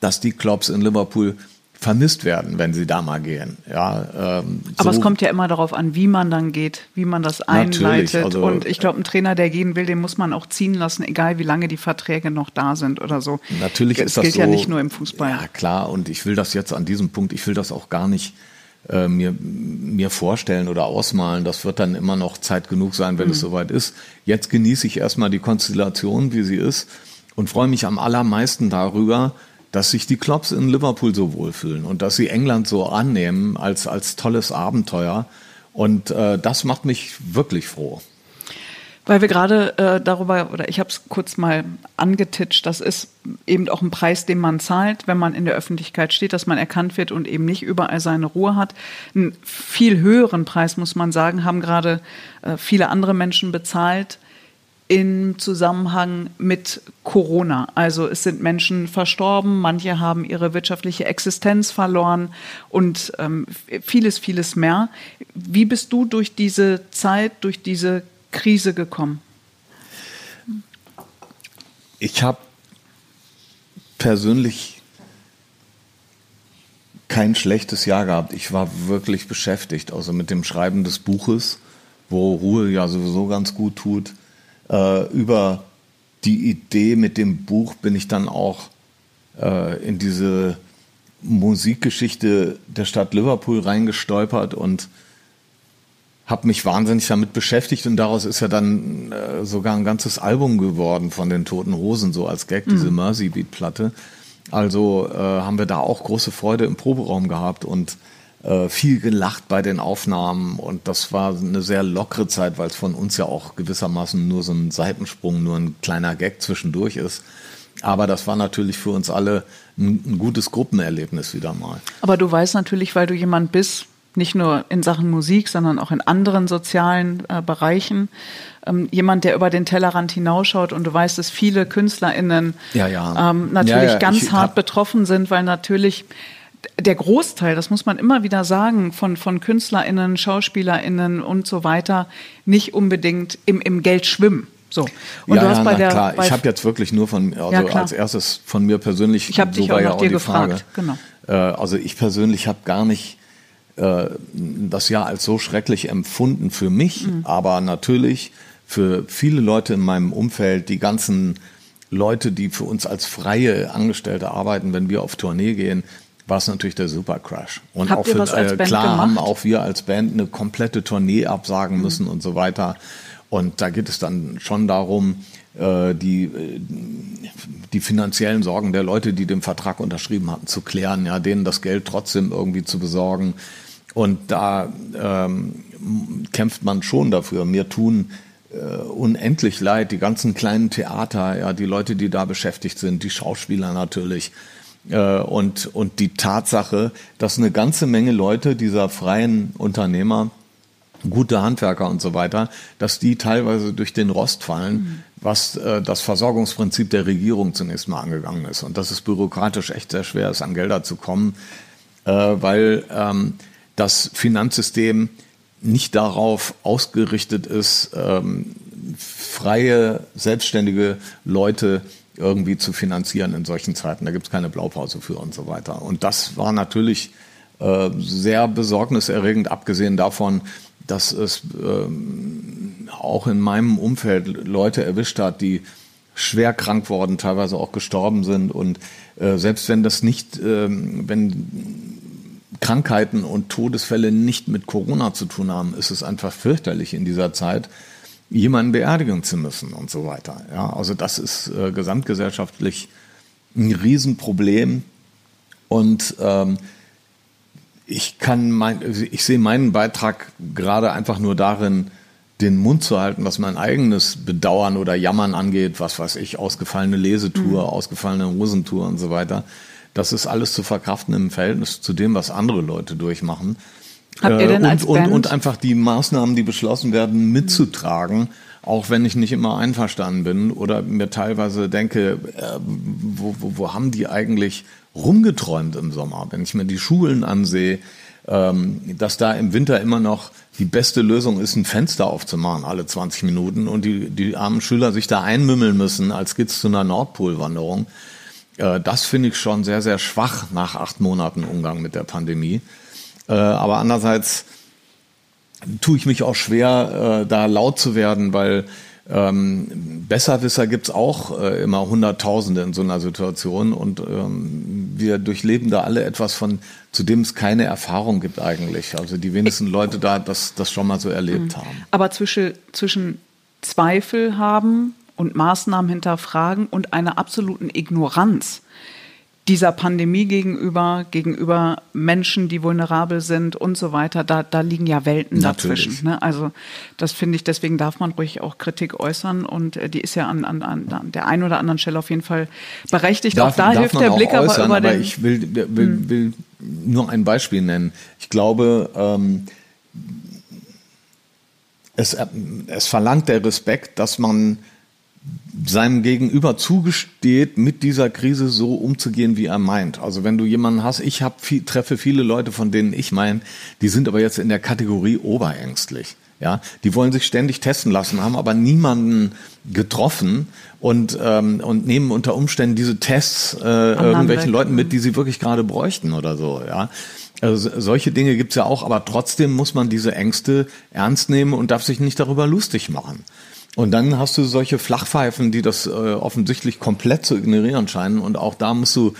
dass die Clubs in Liverpool vermisst werden, wenn sie da mal gehen. Ja,
ähm, Aber so es kommt ja immer darauf an, wie man dann geht, wie man das einleitet. Also, und ich glaube, ein Trainer, der gehen will, den muss man auch ziehen lassen, egal wie lange die Verträge noch da sind oder so.
Natürlich das ist das
gilt
so,
ja nicht nur im Fußball.
Ja, klar. Und ich will das jetzt an diesem Punkt, ich will das auch gar nicht äh, mir, mir vorstellen oder ausmalen. Das wird dann immer noch Zeit genug sein, wenn mhm. es soweit ist. Jetzt genieße ich erstmal die Konstellation, wie sie ist und freue mich am allermeisten darüber, dass sich die Klops in Liverpool so wohlfühlen und dass sie England so annehmen als, als tolles Abenteuer. Und äh, das macht mich wirklich froh.
Weil wir gerade äh, darüber, oder ich habe es kurz mal angetitscht, das ist eben auch ein Preis, den man zahlt, wenn man in der Öffentlichkeit steht, dass man erkannt wird und eben nicht überall seine Ruhe hat. Einen viel höheren Preis, muss man sagen, haben gerade äh, viele andere Menschen bezahlt, im Zusammenhang mit Corona. Also es sind Menschen verstorben, manche haben ihre wirtschaftliche Existenz verloren und ähm, vieles, vieles mehr. Wie bist du durch diese Zeit, durch diese Krise gekommen?
Ich habe persönlich kein schlechtes Jahr gehabt. Ich war wirklich beschäftigt, also mit dem Schreiben des Buches, wo Ruhe ja sowieso ganz gut tut äh, über die Idee mit dem Buch bin ich dann auch äh, in diese Musikgeschichte der Stadt Liverpool reingestolpert und habe mich wahnsinnig damit beschäftigt und daraus ist ja dann äh, sogar ein ganzes Album geworden von den Toten Hosen, so als Gag, diese mhm. Mercy Beat Platte. Also äh, haben wir da auch große Freude im Proberaum gehabt und viel gelacht bei den Aufnahmen und das war eine sehr lockere Zeit, weil es von uns ja auch gewissermaßen nur so ein Seitensprung, nur ein kleiner Gag zwischendurch ist. Aber das war natürlich für uns alle ein, ein gutes Gruppenerlebnis wieder mal.
Aber du weißt natürlich, weil du jemand bist, nicht nur in Sachen Musik, sondern auch in anderen sozialen äh, Bereichen. Ähm, jemand, der über den Tellerrand hinausschaut und du weißt, dass viele KünstlerInnen
ja, ja.
Ähm, natürlich ja, ganz ich, hart betroffen sind, weil natürlich der Großteil, das muss man immer wieder sagen, von, von KünstlerInnen, SchauspielerInnen und so weiter nicht unbedingt im, im Geld schwimmen. So.
Und ja, du hast ja, bei der, klar. Bei ich habe jetzt wirklich nur von, also ja, als erstes von mir persönlich.
Ich habe dich auch nach dir gefragt. Genau.
Äh, also ich persönlich habe gar nicht äh, das Jahr als so schrecklich empfunden für mich, mhm. aber natürlich für viele Leute in meinem Umfeld, die ganzen Leute, die für uns als freie Angestellte arbeiten, wenn wir auf Tournee gehen, war es natürlich der Supercrash. Und
Habt auch für, äh,
klar gemacht? haben auch wir als Band eine komplette Tournee absagen mhm. müssen und so weiter. Und da geht es dann schon darum, äh, die, äh, die finanziellen Sorgen der Leute, die den Vertrag unterschrieben hatten, zu klären, ja, denen das Geld trotzdem irgendwie zu besorgen. Und da ähm, kämpft man schon dafür. Mir tun äh, unendlich leid, die ganzen kleinen Theater, ja, die Leute, die da beschäftigt sind, die Schauspieler natürlich. Äh, und, und die Tatsache, dass eine ganze Menge Leute dieser freien Unternehmer gute Handwerker und so weiter, dass die teilweise durch den Rost fallen, mhm. was äh, das Versorgungsprinzip der Regierung zunächst mal angegangen ist. Und dass es bürokratisch echt sehr schwer ist, an Gelder zu kommen, äh, weil ähm, das Finanzsystem nicht darauf ausgerichtet ist, ähm, freie, selbstständige Leute irgendwie zu finanzieren in solchen Zeiten. Da gibt es keine Blaupause für und so weiter. Und das war natürlich äh, sehr besorgniserregend, abgesehen davon, dass es ähm, auch in meinem Umfeld Leute erwischt hat, die schwer krank worden, teilweise auch gestorben sind. Und äh, selbst wenn das nicht, ähm, wenn Krankheiten und Todesfälle nicht mit Corona zu tun haben, ist es einfach fürchterlich in dieser Zeit, jemanden beerdigen zu müssen und so weiter. Ja, also das ist äh, gesamtgesellschaftlich ein Riesenproblem und ähm, ich kann mein, ich sehe meinen Beitrag gerade einfach nur darin, den Mund zu halten, was mein eigenes Bedauern oder Jammern angeht, was weiß ich, ausgefallene Lesetour, mhm. ausgefallene Hosentour und so weiter. Das ist alles zu verkraften im Verhältnis zu dem, was andere Leute durchmachen.
Habt ihr denn
äh,
als
und,
Band?
Und, und einfach die Maßnahmen, die beschlossen werden, mitzutragen, auch wenn ich nicht immer einverstanden bin oder mir teilweise denke, äh, wo, wo, wo haben die eigentlich rumgeträumt im Sommer? Wenn ich mir die Schulen ansehe, ähm, dass da im Winter immer noch die beste Lösung ist, ein Fenster aufzumachen alle 20 Minuten und die, die armen Schüler sich da einmümmeln müssen, als geht's zu einer Nordpolwanderung. Äh, das finde ich schon sehr, sehr schwach nach acht Monaten Umgang mit der Pandemie. Äh, aber andererseits tue ich mich auch schwer, äh, da laut zu werden, weil ähm, Besserwisser gibt's auch äh, immer Hunderttausende in so einer Situation und ähm, wir durchleben da alle etwas von, zu dem es keine Erfahrung gibt eigentlich. Also die wenigsten Leute da das, das schon mal so erlebt mhm. haben.
Aber zwischen, zwischen Zweifel haben und Maßnahmen hinterfragen und einer absoluten Ignoranz dieser Pandemie gegenüber, gegenüber Menschen, die vulnerabel sind und so weiter, da, da liegen ja Welten Natürlich. dazwischen. Ne? Also das finde ich, deswegen darf man ruhig auch Kritik äußern und äh, die ist ja an, an, an der einen oder anderen Stelle auf jeden Fall berechtigt.
Darf,
auch da hilft der Blick äußern, aber über
den. Aber ich will, will, hm. will nur ein Beispiel nennen. Ich glaube, ähm, es, es verlangt der Respekt, dass man seinem Gegenüber zugesteht, mit dieser Krise so umzugehen, wie er meint. Also wenn du jemanden hast, ich hab viel, treffe viele Leute, von denen ich meine, die sind aber jetzt in der Kategorie oberängstlich. Ja, die wollen sich ständig testen lassen, haben aber niemanden getroffen und ähm, und nehmen unter Umständen diese Tests äh, irgendwelchen Leuten mit, die sie wirklich gerade bräuchten oder so. Ja, also solche Dinge gibt's ja auch, aber trotzdem muss man diese Ängste ernst nehmen und darf sich nicht darüber lustig machen. Und dann hast du solche Flachpfeifen, die das äh, offensichtlich komplett zu ignorieren scheinen. Und auch da musst du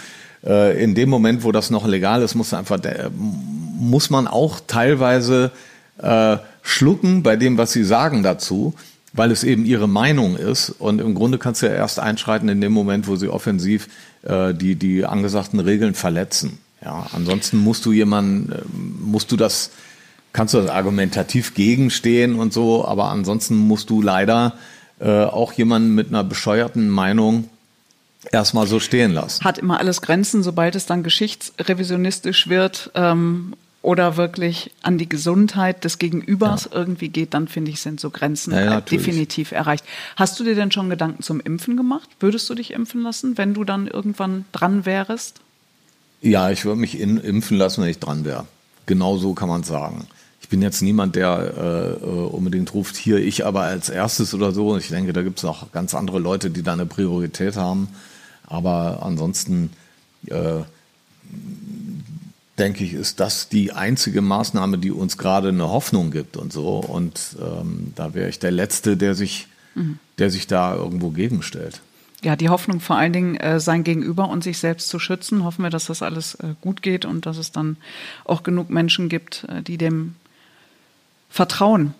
äh, in dem Moment, wo das noch legal ist, muss einfach äh, muss man auch teilweise äh, schlucken bei dem, was sie sagen dazu, weil es eben ihre Meinung ist. Und im Grunde kannst du ja erst einschreiten in dem Moment, wo sie offensiv äh, die die angesagten Regeln verletzen. Ja, ansonsten musst du jemanden, äh, musst du das kannst du argumentativ gegenstehen und so, aber ansonsten musst du leider äh, auch jemanden mit einer bescheuerten Meinung erstmal so stehen lassen.
Hat immer alles Grenzen, sobald es dann geschichtsrevisionistisch wird ähm, oder wirklich an die Gesundheit des Gegenübers ja. irgendwie geht, dann finde ich, sind so Grenzen ja, ja, definitiv erreicht. Hast du dir denn schon Gedanken zum Impfen gemacht? Würdest du dich impfen lassen, wenn du dann irgendwann dran wärst?
Ja, ich würde mich in, impfen lassen, wenn ich dran wäre. Genau so kann man sagen bin jetzt niemand, der äh, unbedingt ruft, hier ich aber als erstes oder so. Ich denke, da gibt es auch ganz andere Leute, die da eine Priorität haben. Aber ansonsten äh, denke ich, ist das die einzige Maßnahme, die uns gerade eine Hoffnung gibt und so. Und ähm, da wäre ich der Letzte, der sich, mhm. der sich da irgendwo gegenstellt.
Ja, die Hoffnung vor allen Dingen, äh, sein Gegenüber und sich selbst zu schützen. Hoffen wir, dass das alles äh, gut geht und dass es dann auch genug Menschen gibt, äh, die dem Vertrauen.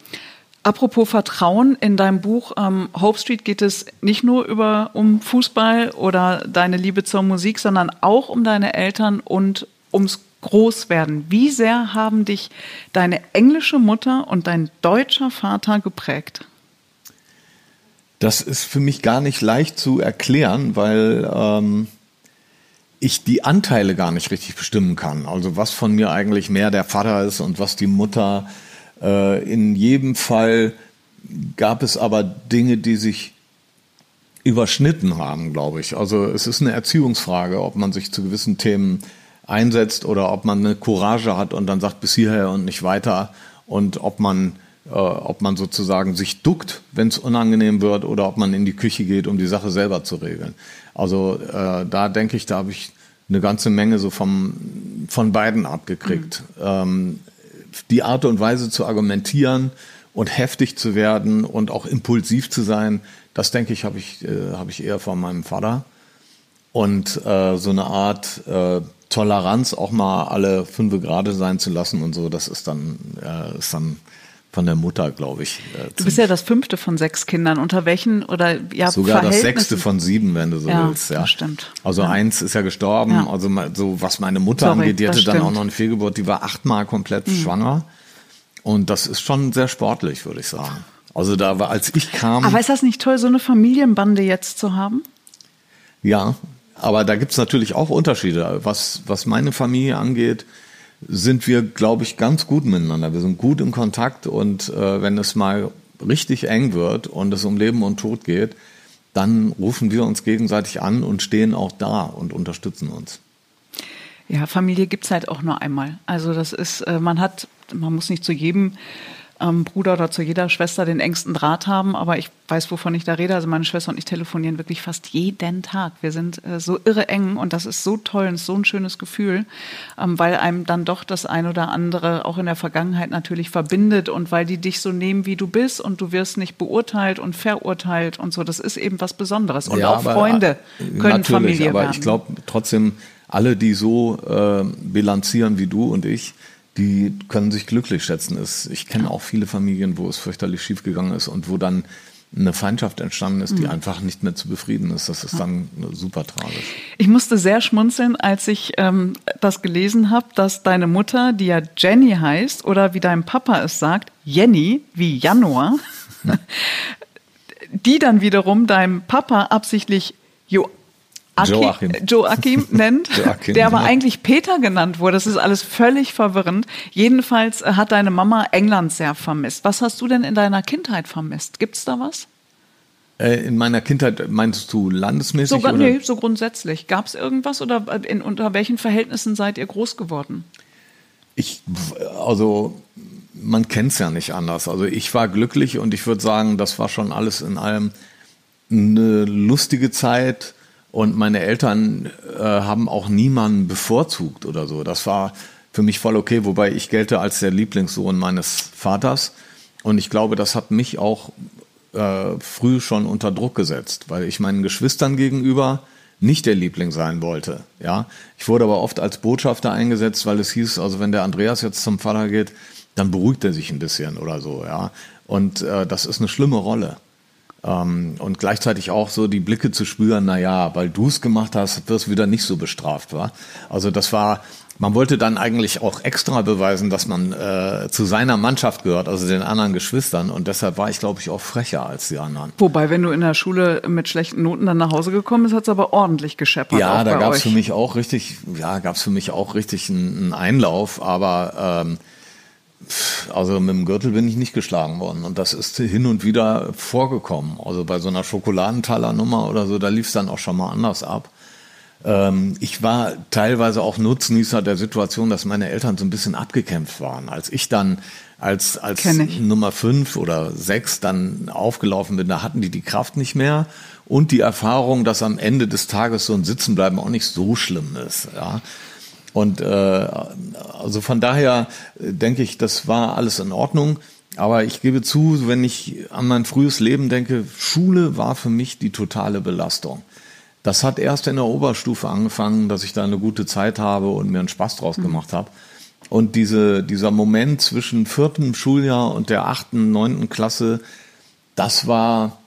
Apropos Vertrauen, in deinem Buch ähm, Hope Street geht es nicht nur über, um Fußball oder deine Liebe zur Musik, sondern auch um deine Eltern und ums Großwerden. Wie sehr haben dich deine englische Mutter und dein deutscher Vater geprägt?
Das ist für mich gar nicht leicht zu erklären, weil ähm, ich die Anteile gar nicht richtig bestimmen kann. Also was von mir eigentlich mehr der Vater ist und was die Mutter Äh, in jedem Fall gab es aber Dinge, die sich überschnitten haben, glaube ich. Also es ist eine Erziehungsfrage, ob man sich zu gewissen Themen einsetzt oder ob man eine Courage hat und dann sagt bis hierher und nicht weiter und ob man äh, ob man sozusagen sich duckt, wenn es unangenehm wird oder ob man in die Küche geht, um die Sache selber zu regeln. Also äh, da denke ich, da habe ich eine ganze Menge so vom, von beiden abgekriegt. Mhm. Ähm, die Art und Weise zu argumentieren und heftig zu werden und auch impulsiv zu sein, das denke ich, habe ich, äh, hab ich eher von meinem Vater. Und äh, so eine Art äh, Toleranz auch mal alle fünf Grade sein zu lassen und so, das ist dann, äh, ist dann von der Mutter, glaube ich.
Äh, du bist ja das fünfte von sechs Kindern. Unter welchen oder ja
sogar das sechste von sieben, wenn du so ja, willst. Ja,
stimmt.
Also
ja.
eins ist ja gestorben. Ja. Also so was meine Mutter Sorry, angeht, die hatte dann auch noch eine Fehlgeburt. Die war achtmal komplett mhm. schwanger. Und das ist schon sehr sportlich, würde ich sagen. Also da war, als ich kam.
Aber ist das nicht toll, so eine Familienbande jetzt zu haben?
Ja, aber da gibt es natürlich auch Unterschiede. Was, was meine Familie angeht, sind wir, glaube ich, ganz gut miteinander. Wir sind gut im Kontakt und äh, wenn es mal richtig eng wird und es um Leben und Tod geht, dann rufen wir uns gegenseitig an und stehen auch da und unterstützen uns.
Ja, Familie gibt es halt auch nur einmal. Also das ist, äh, man hat, man muss nicht zu jedem ähm, Bruder oder zu jeder Schwester den engsten Draht haben, aber ich weiß, wovon ich da rede. Also meine Schwester und ich telefonieren wirklich fast jeden Tag. Wir sind äh, so irre eng und das ist so toll und so ein schönes Gefühl, ähm, weil einem dann doch das ein oder andere auch in der Vergangenheit natürlich verbindet und weil die dich so nehmen, wie du bist und du wirst nicht beurteilt und verurteilt und so. Das ist eben was Besonderes. Und ja, auch aber, Freunde äh, können Familie
aber
werden.
ich glaube trotzdem, alle, die so äh, bilanzieren wie du und ich, die können sich glücklich schätzen. Ich kenne auch viele Familien, wo es fürchterlich schiefgegangen ist und wo dann eine Feindschaft entstanden ist, die mhm. einfach nicht mehr zu befrieden ist. Das ist dann super tragisch.
Ich musste sehr schmunzeln, als ich ähm, das gelesen habe, dass deine Mutter, die ja Jenny heißt, oder wie dein Papa es sagt, Jenny, wie Januar, die dann wiederum deinem Papa absichtlich jo Aki, Joachim. Joachim nennt, Joachim, der aber genau. eigentlich Peter genannt wurde. Das ist alles völlig verwirrend. Jedenfalls äh, hat deine Mama England sehr vermisst. Was hast du denn in deiner Kindheit vermisst? Gibt's da was?
Äh, in meiner Kindheit meinst du landesmäßig?
Sogar, oder? Nee, so grundsätzlich. Gab es irgendwas oder äh, in, unter welchen Verhältnissen seid ihr groß geworden?
Ich, also man kennt es ja nicht anders. Also ich war glücklich und ich würde sagen, das war schon alles in allem eine lustige Zeit und meine Eltern äh, haben auch niemanden bevorzugt oder so. Das war für mich voll okay, wobei ich gelte als der Lieblingssohn meines Vaters. Und ich glaube, das hat mich auch äh, früh schon unter Druck gesetzt, weil ich meinen Geschwistern gegenüber nicht der Liebling sein wollte. Ja, ich wurde aber oft als Botschafter eingesetzt, weil es hieß, also wenn der Andreas jetzt zum Vater geht, dann beruhigt er sich ein bisschen oder so. Ja, und äh, das ist eine schlimme Rolle. Ähm, und gleichzeitig auch so die Blicke zu spüren, na ja, weil du es gemacht hast, wirst du wieder nicht so bestraft, war. Also das war, man wollte dann eigentlich auch extra beweisen, dass man äh, zu seiner Mannschaft gehört, also den anderen Geschwistern. Und deshalb war ich, glaube ich, auch frecher als die anderen.
Wobei, wenn du in der Schule mit schlechten Noten dann nach Hause gekommen bist, hat es aber ordentlich gescheppert.
Ja, da gab es für mich auch richtig, ja, gab es für mich auch richtig einen, einen Einlauf, aber ähm, also mit dem Gürtel bin ich nicht geschlagen worden. Und das ist hin und wieder vorgekommen. Also bei so einer Schokoladentaler-Nummer oder so, da lief es dann auch schon mal anders ab. Ähm, ich war teilweise auch Nutznießer der Situation, dass meine Eltern so ein bisschen abgekämpft waren. Als ich dann als, als Nummer fünf oder sechs dann aufgelaufen bin, da hatten die die Kraft nicht mehr und die Erfahrung, dass am Ende des Tages so ein Sitzenbleiben auch nicht so schlimm ist. Ja. Und äh, also von daher äh, denke ich, das war alles in Ordnung. Aber ich gebe zu, wenn ich an mein frühes Leben denke, Schule war für mich die totale Belastung. Das hat erst in der Oberstufe angefangen, dass ich da eine gute Zeit habe und mir einen Spaß draus mhm. gemacht habe. Und diese, dieser Moment zwischen viertem Schuljahr und der achten, neunten Klasse, das war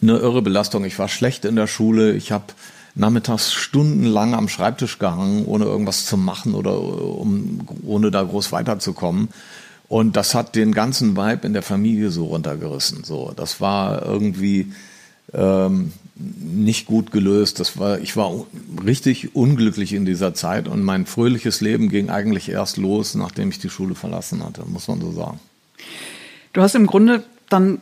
eine irre Belastung. Ich war schlecht in der Schule. Ich habe nachmittags stundenlang am Schreibtisch gehangen, ohne irgendwas zu machen oder um, ohne da groß weiterzukommen. Und das hat den ganzen Vibe in der Familie so runtergerissen. So, das war irgendwie ähm, nicht gut gelöst. Das war, ich war richtig unglücklich in dieser Zeit und mein fröhliches Leben ging eigentlich erst los, nachdem ich die Schule verlassen hatte, muss man so sagen.
Du hast im Grunde dann,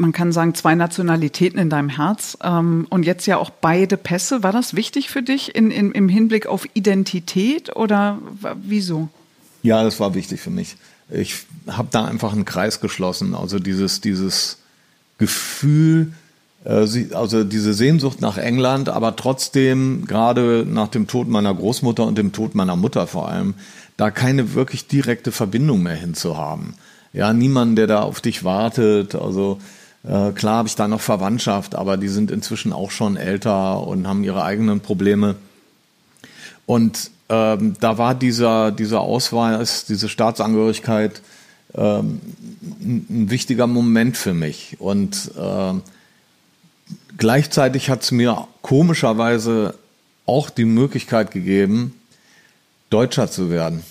man kann sagen, zwei Nationalitäten in deinem Herz ähm, und jetzt ja auch beide Pässe. War das wichtig für dich in, in, im Hinblick auf Identität oder wieso?
Ja, das war wichtig für mich. Ich habe da einfach einen Kreis geschlossen. Also dieses, dieses Gefühl, äh, also diese Sehnsucht nach England, aber trotzdem gerade nach dem Tod meiner Großmutter und dem Tod meiner Mutter vor allem, da keine wirklich direkte Verbindung mehr hinzuhaben. Ja, niemand, der da auf dich wartet. Also äh, klar habe ich da noch Verwandtschaft, aber die sind inzwischen auch schon älter und haben ihre eigenen Probleme. Und ähm, da war dieser, dieser Ausweis, diese Staatsangehörigkeit ähm, ein, wichtiger Moment für mich. Und äh, gleichzeitig hat es mir komischerweise auch die Möglichkeit gegeben, Deutscher zu werden.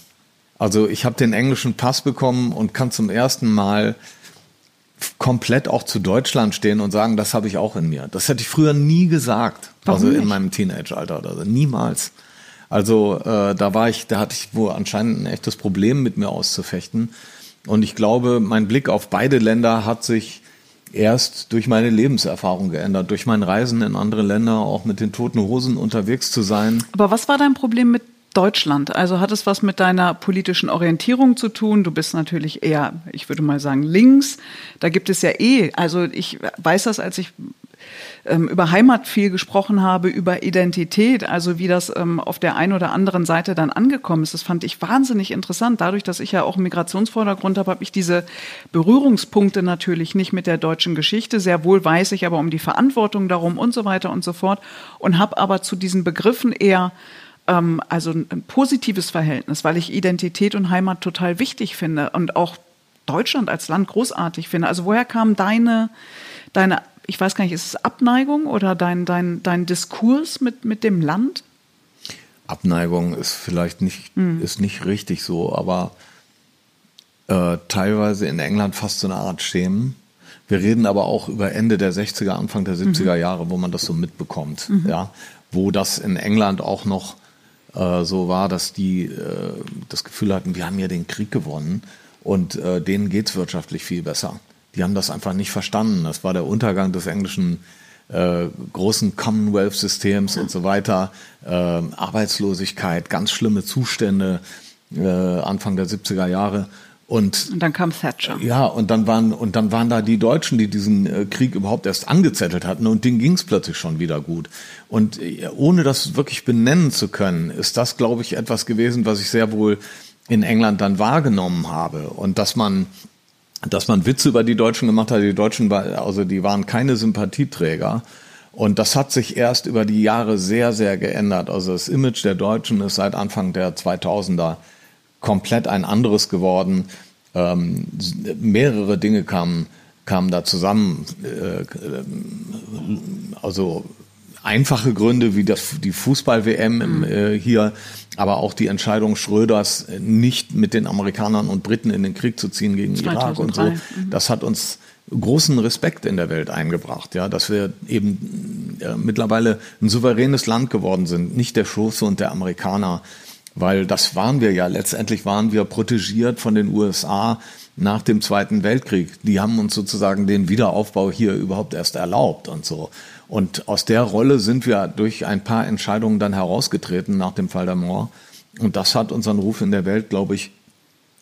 Also ich habe den englischen Pass bekommen und kann zum ersten Mal komplett auch zu Deutschland stehen und sagen, das habe ich auch in mir. Das hätte ich früher nie gesagt.
Warum
also
in
nicht? meinem Teenage-Alter oder so. Niemals. Also äh, da war ich, da hatte ich wohl anscheinend ein echtes Problem mit mir auszufechten. Und ich glaube, mein Blick auf beide Länder hat sich erst durch meine Lebenserfahrung geändert, durch mein Reisen in andere Länder, auch mit den toten Hosen unterwegs zu sein.
Aber was war dein Problem mit Deutschland? Also hat es was mit deiner politischen Orientierung zu tun? Du bist natürlich eher, ich würde mal sagen, links. Da gibt es ja eh, also ich weiß das, als ich ähm, über Heimat viel gesprochen habe, über Identität, also wie das ähm, auf der einen oder anderen Seite dann angekommen ist. Das fand ich wahnsinnig interessant. Dadurch, dass ich ja auch einen Migrationsvordergrund habe, habe ich diese Berührungspunkte natürlich nicht mit der deutschen Geschichte. Sehr wohl weiß ich aber um die Verantwortung darum und so weiter und so fort und habe aber zu diesen Begriffen eher ähm, also ein positives Verhältnis, weil ich Identität und Heimat total wichtig finde und auch Deutschland als Land großartig finde. Also woher kam deine, deine ich weiß gar nicht, ist es Abneigung oder dein, dein, dein Diskurs mit, mit dem Land?
Abneigung ist vielleicht nicht, mhm. ist nicht richtig so, aber äh, teilweise in England fast so eine Art Schämen. Wir reden aber auch über Ende der 60er, Anfang der 70er mhm. Jahre, wo man das so mitbekommt, mhm. ja, wo das in England auch noch äh, so war, dass die äh, das Gefühl hatten, wir haben ja den Krieg gewonnen und äh, denen geht's wirtschaftlich viel besser die haben das einfach nicht verstanden. Das war der Untergang des englischen äh, großen Commonwealth-Systems und so weiter. Äh, Arbeitslosigkeit, ganz schlimme Zustände äh, Anfang der 70er Jahre. Und,
und, dann kam Thatcher.
Ja, und dann waren und dann waren da die Deutschen, die diesen äh, Krieg überhaupt erst angezettelt hatten und denen ging es plötzlich schon wieder gut. Und äh, ohne das wirklich benennen zu können, ist das, glaube ich, etwas gewesen, was ich sehr wohl in England dann wahrgenommen habe und dass man dass man Witze über die Deutschen gemacht hat. Die Deutschen, war, also die waren keine Sympathieträger. Und das hat sich erst über die Jahre sehr, sehr geändert. Also das Image der Deutschen ist seit Anfang der 2000er komplett ein anderes geworden. Ähm, mehrere Dinge kamen, kamen da zusammen. Äh, also einfache Gründe wie das, die Fußball-WM mhm. äh, hier, aber auch die Entscheidung Schröders, nicht mit den Amerikanern und Briten in den Krieg zu ziehen gegen 2003. Irak und so. Mhm. Das hat uns großen Respekt in der Welt eingebracht, ja, dass wir eben äh, mittlerweile ein souveränes Land geworden sind, nicht der Schoße und der Amerikaner, weil das waren wir ja. Letztendlich waren wir protegiert von den USA nach dem Zweiten Weltkrieg. Die haben uns sozusagen den Wiederaufbau hier überhaupt erst erlaubt und so. Und aus der Rolle sind wir durch ein paar Entscheidungen dann herausgetreten nach dem Fall der Mauer. Und das hat unseren Ruf in der Welt, glaube ich,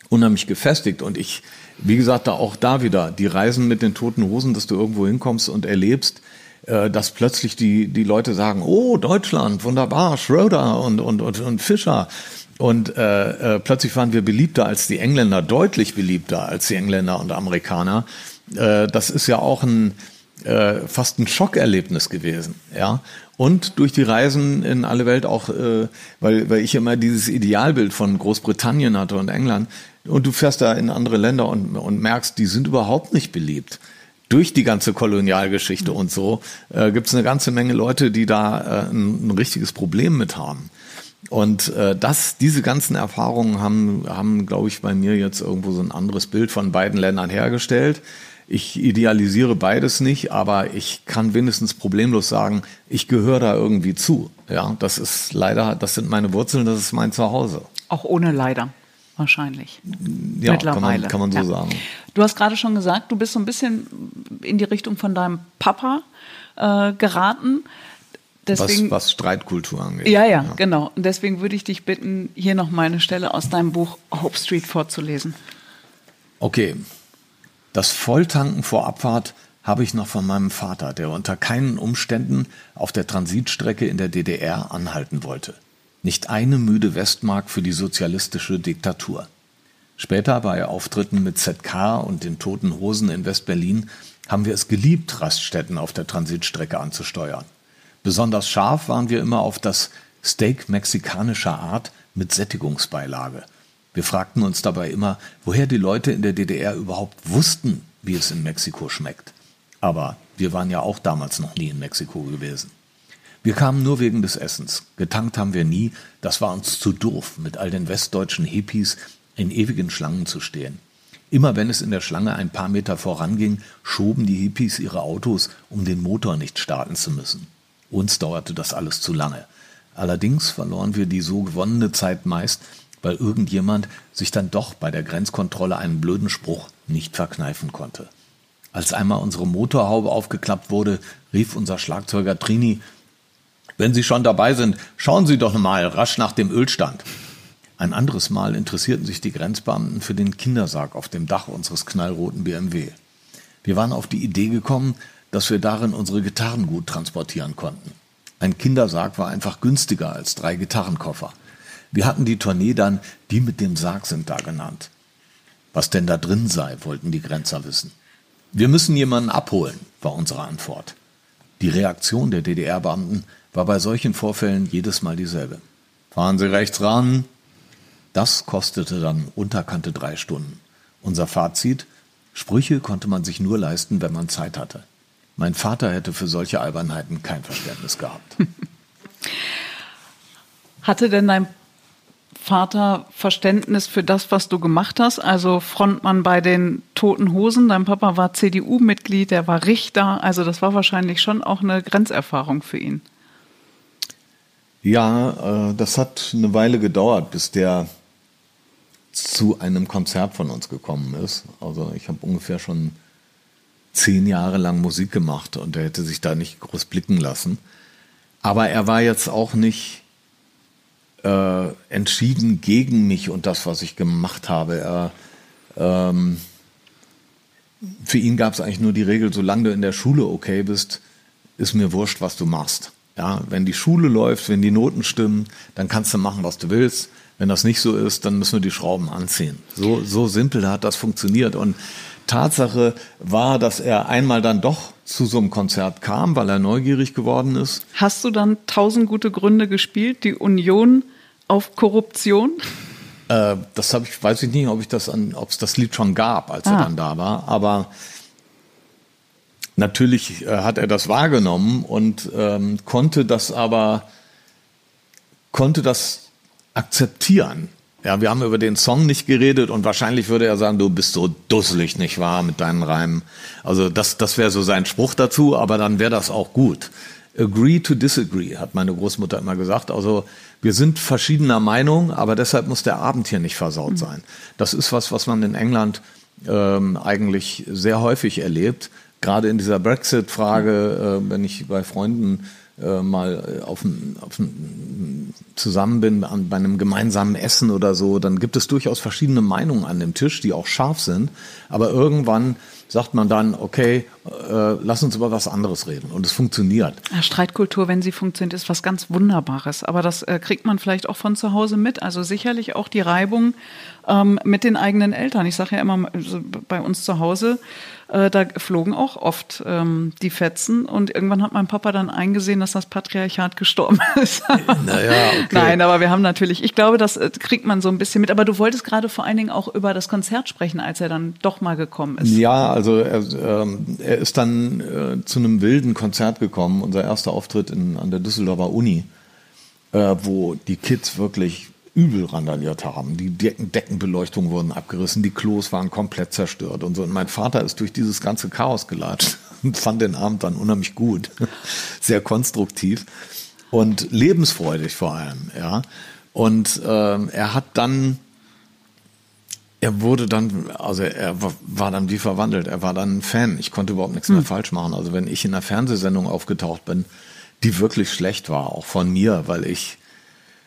unheimlich gefestigt. Und ich, wie gesagt, da auch da wieder, die Reisen mit den toten Hosen, dass du irgendwo hinkommst und erlebst, dass plötzlich die, die Leute sagen, oh, Deutschland, wunderbar, Schröder und, und, und, und Fischer. Und äh, äh, plötzlich waren wir beliebter als die Engländer, deutlich beliebter als die Engländer und Amerikaner. Äh, das ist ja auch ein, äh, fast ein Schockerlebnis gewesen, ja. Und durch die Reisen in alle Welt auch, äh, weil, weil ich immer dieses Idealbild von Großbritannien hatte und England. Und du fährst da in andere Länder und, und merkst, die sind überhaupt nicht beliebt. Durch die ganze Kolonialgeschichte und so äh, gibt es eine ganze Menge Leute, die da äh, ein, ein richtiges Problem mit haben. Und äh, das, diese ganzen Erfahrungen haben, haben, glaube ich, bei mir jetzt irgendwo so ein anderes Bild von beiden Ländern hergestellt. Ich idealisiere beides nicht, aber ich kann wenigstens problemlos sagen, ich gehöre da irgendwie zu. Ja, das ist leider, das sind meine Wurzeln, das ist mein Zuhause.
Auch ohne leider. wahrscheinlich.
Ja, Mittlerweile. Kann man, kann man so ja. sagen.
Du hast gerade schon gesagt, du bist so ein bisschen in die Richtung von deinem Papa äh, geraten.
Deswegen, was, was, Streitkultur angeht.
Ja, ja, ja, genau. Und deswegen würde ich dich bitten, hier noch mal eine Stelle aus deinem Buch Hope Street vorzulesen.
Okay. Das Volltanken vor Abfahrt habe ich noch von meinem Vater, der unter keinen Umständen auf der Transitstrecke in der DDR anhalten wollte. Nicht eine müde Westmark für die sozialistische Diktatur. Später bei Auftritten mit ZK und den Toten Hosen in Westberlin haben wir es geliebt, Raststätten auf der Transitstrecke anzusteuern. Besonders scharf waren wir immer auf das Steak mexikanischer Art mit Sättigungsbeilage. Wir fragten uns dabei immer, woher die Leute in der DDR überhaupt wussten, wie es in Mexiko schmeckt. Aber wir waren ja auch damals noch nie in Mexiko gewesen. Wir kamen nur wegen des Essens. Getankt haben wir nie. Das war uns zu doof, mit all den westdeutschen Hippies in ewigen Schlangen zu stehen. Immer wenn es in der Schlange ein paar Meter voranging, schoben die Hippies ihre Autos, um den Motor nicht starten zu müssen. Uns dauerte das alles zu lange. Allerdings verloren wir die so gewonnene Zeit meist, weil irgendjemand sich dann doch bei der Grenzkontrolle einen blöden Spruch nicht verkneifen konnte. Als einmal unsere Motorhaube aufgeklappt wurde, rief unser Schlagzeuger Trini, wenn Sie schon dabei sind, schauen Sie doch mal rasch nach dem Ölstand. Ein anderes Mal interessierten sich die Grenzbeamten für den Kindersarg auf dem Dach unseres knallroten BMW. Wir waren auf die Idee gekommen, dass wir darin unsere Gitarren gut transportieren konnten. Ein Kindersarg war einfach günstiger als drei Gitarrenkoffer. Wir hatten die Tournee dann Die mit dem Sarg sind da genannt. Was denn da drin sei, wollten die Grenzer wissen. Wir müssen jemanden abholen, war unsere Antwort. Die Reaktion der DDR-Beamten war bei solchen Vorfällen jedes Mal dieselbe. Fahren Sie rechts ran. Das kostete dann unterkante drei Stunden. Unser Fazit, Sprüche konnte man sich nur leisten, wenn man Zeit hatte. Mein Vater hätte für solche Albernheiten kein Verständnis gehabt.
Hatte denn dein Vater Verständnis für das, was du gemacht hast? Also Frontmann bei den Toten Hosen. Dein Papa war CDU-Mitglied, er war Richter. Also das war wahrscheinlich schon auch eine Grenzerfahrung für ihn.
Ja, äh, das hat eine Weile gedauert, bis der zu einem Konzert von uns gekommen ist. Also ich habe ungefähr schon zehn Jahre lang Musik gemacht und er hätte sich da nicht groß blicken lassen. Aber er war jetzt auch nicht äh, entschieden gegen mich und das, was ich gemacht habe. Er, ähm, für ihn gab es eigentlich nur die Regel, solange du in der Schule okay bist, ist mir wurscht, was du machst. Ja, wenn die Schule läuft, wenn die Noten stimmen, dann kannst du machen, was du willst. Wenn das nicht so ist, dann müssen wir die Schrauben anziehen. So, so simpel hat das funktioniert. Und Tatsache war, dass er einmal dann doch zu so einem Konzert kam, weil er neugierig geworden ist.
Hast du dann tausend gute Gründe gespielt, die Union auf Korruption?
Äh, das habe ich, weiß ich nicht, ob ich das an, ob es das Lied schon gab, als ah. er dann da war. Aber natürlich äh, hat er das wahrgenommen und ähm, konnte das aber konnte das akzeptieren. Ja, wir haben über den Song nicht geredet und wahrscheinlich würde er sagen, du bist so dusselig, nicht wahr, mit deinen Reimen. Also das, das wäre so sein Spruch dazu, aber dann wäre das auch gut. Agree to disagree, hat meine Großmutter immer gesagt. Also wir sind verschiedener Meinung, aber deshalb muss der Abend hier nicht versaut mhm. sein. Das ist was, was man in England ähm, eigentlich sehr häufig erlebt. Gerade in dieser Brexit-Frage, äh, wenn ich bei Freunden äh, mal auf, auf, zusammen bin an, bei einem gemeinsamen Essen oder so, dann gibt es durchaus verschiedene Meinungen an dem Tisch, die auch scharf sind. Aber irgendwann sagt man dann, okay, äh, lass uns über was anderes reden. Und es funktioniert.
Ja, Streitkultur, wenn sie funktioniert, ist was ganz Wunderbares. Aber das äh, kriegt man vielleicht auch von zu Hause mit. Also sicherlich auch die Reibung ähm, mit den eigenen Eltern. Ich sage ja immer, also bei uns zu Hause, äh, da flogen auch oft ähm, die Fetzen. Und irgendwann hat mein Papa dann eingesehen, dass das Patriarchat gestorben ist. naja, okay. Nein, aber wir haben natürlich, ich glaube, das äh, kriegt man so ein bisschen mit. Aber du wolltest gerade vor allen Dingen auch über das Konzert sprechen, als er dann doch mal gekommen ist.
Ja, also er, ähm, er ist dann äh, zu einem wilden Konzert gekommen, unser erster Auftritt in, an der Düsseldorfer Uni, äh, wo die Kids wirklich übel randaliert haben. Die Decken, Deckenbeleuchtung wurden abgerissen, die Klos waren komplett zerstört und so. Und mein Vater ist durch dieses ganze Chaos gelatscht und fand den Abend dann unheimlich gut, sehr konstruktiv und lebensfreudig vor allem, ja. Und äh, er hat dann er wurde dann, also er war dann wie verwandelt. Er war dann ein Fan. Ich konnte überhaupt nichts mehr hm. falsch machen. Also wenn ich in einer Fernsehsendung aufgetaucht bin, die wirklich schlecht war, auch von mir, weil ich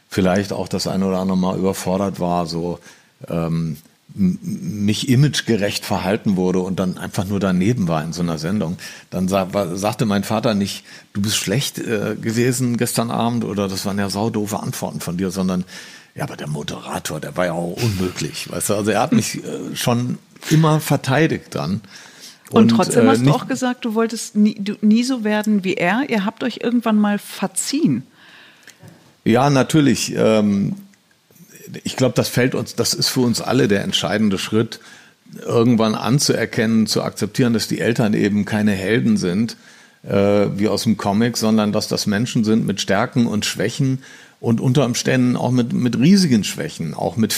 vielleicht auch das eine oder andere Mal überfordert war, so ähm, mich imagegerecht verhalten wurde und dann einfach nur daneben war in so einer Sendung, dann sag, war, sagte mein Vater nicht, du bist schlecht äh, gewesen gestern Abend oder das waren ja saudoofe Antworten von dir, sondern ja, aber der Moderator, der war ja auch unmöglich, weißt du, also er hat mich äh, schon immer verteidigt dann.
Und, und trotzdem äh, hast du auch gesagt, du wolltest nie, du, nie so werden wie er. Ihr habt euch irgendwann mal verziehen.
Ja, natürlich. Ähm, ich glaube, das fällt uns, das ist für uns alle der entscheidende Schritt, irgendwann anzuerkennen, zu akzeptieren, dass die Eltern eben keine Helden sind, äh, wie aus dem Comic, sondern dass das Menschen sind mit Stärken und Schwächen und unter Umständen auch mit, mit riesigen Schwächen, auch mit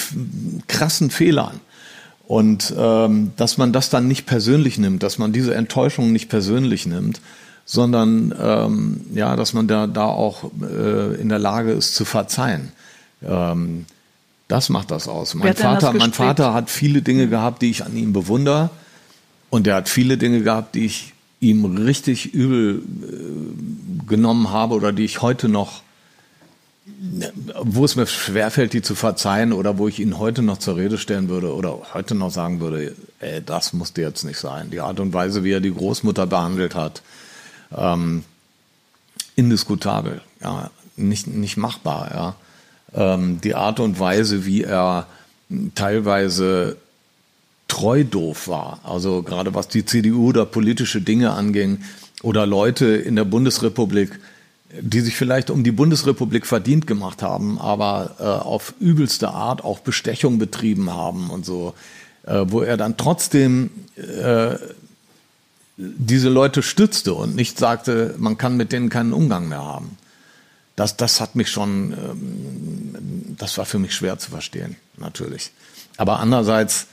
krassen Fehlern. Und ähm, dass man das dann nicht persönlich nimmt, dass man diese Enttäuschung nicht persönlich nimmt, sondern ähm, ja, dass man da, da auch äh, in der Lage ist zu verzeihen. Ähm, das macht das aus. Mein Vater, mein Vater hat viele Dinge gehabt, die ich an ihm bewundere. Und er hat viele Dinge gehabt, die ich ihm richtig übel äh, genommen habe oder die ich heute noch, wo es mir schwerfällt, die zu verzeihen oder wo ich ihn heute noch zur Rede stellen würde oder heute noch sagen würde, ey, das musste jetzt nicht sein. Die Art und Weise, wie er die Großmutter behandelt hat, ähm, indiskutabel, ja, nicht, nicht machbar, ja. Ähm, die Art und Weise, wie er teilweise treu doof war, also gerade was die CDU oder politische Dinge anging oder Leute in der Bundesrepublik, die sich vielleicht um die Bundesrepublik verdient gemacht haben, aber äh, auf übelste Art auch Bestechung betrieben haben und so, äh, wo er dann trotzdem äh, diese Leute stützte und nicht sagte, man kann mit denen keinen Umgang mehr haben. Das, das hat mich schon, ähm, das war für mich schwer zu verstehen, natürlich. Aber andererseits,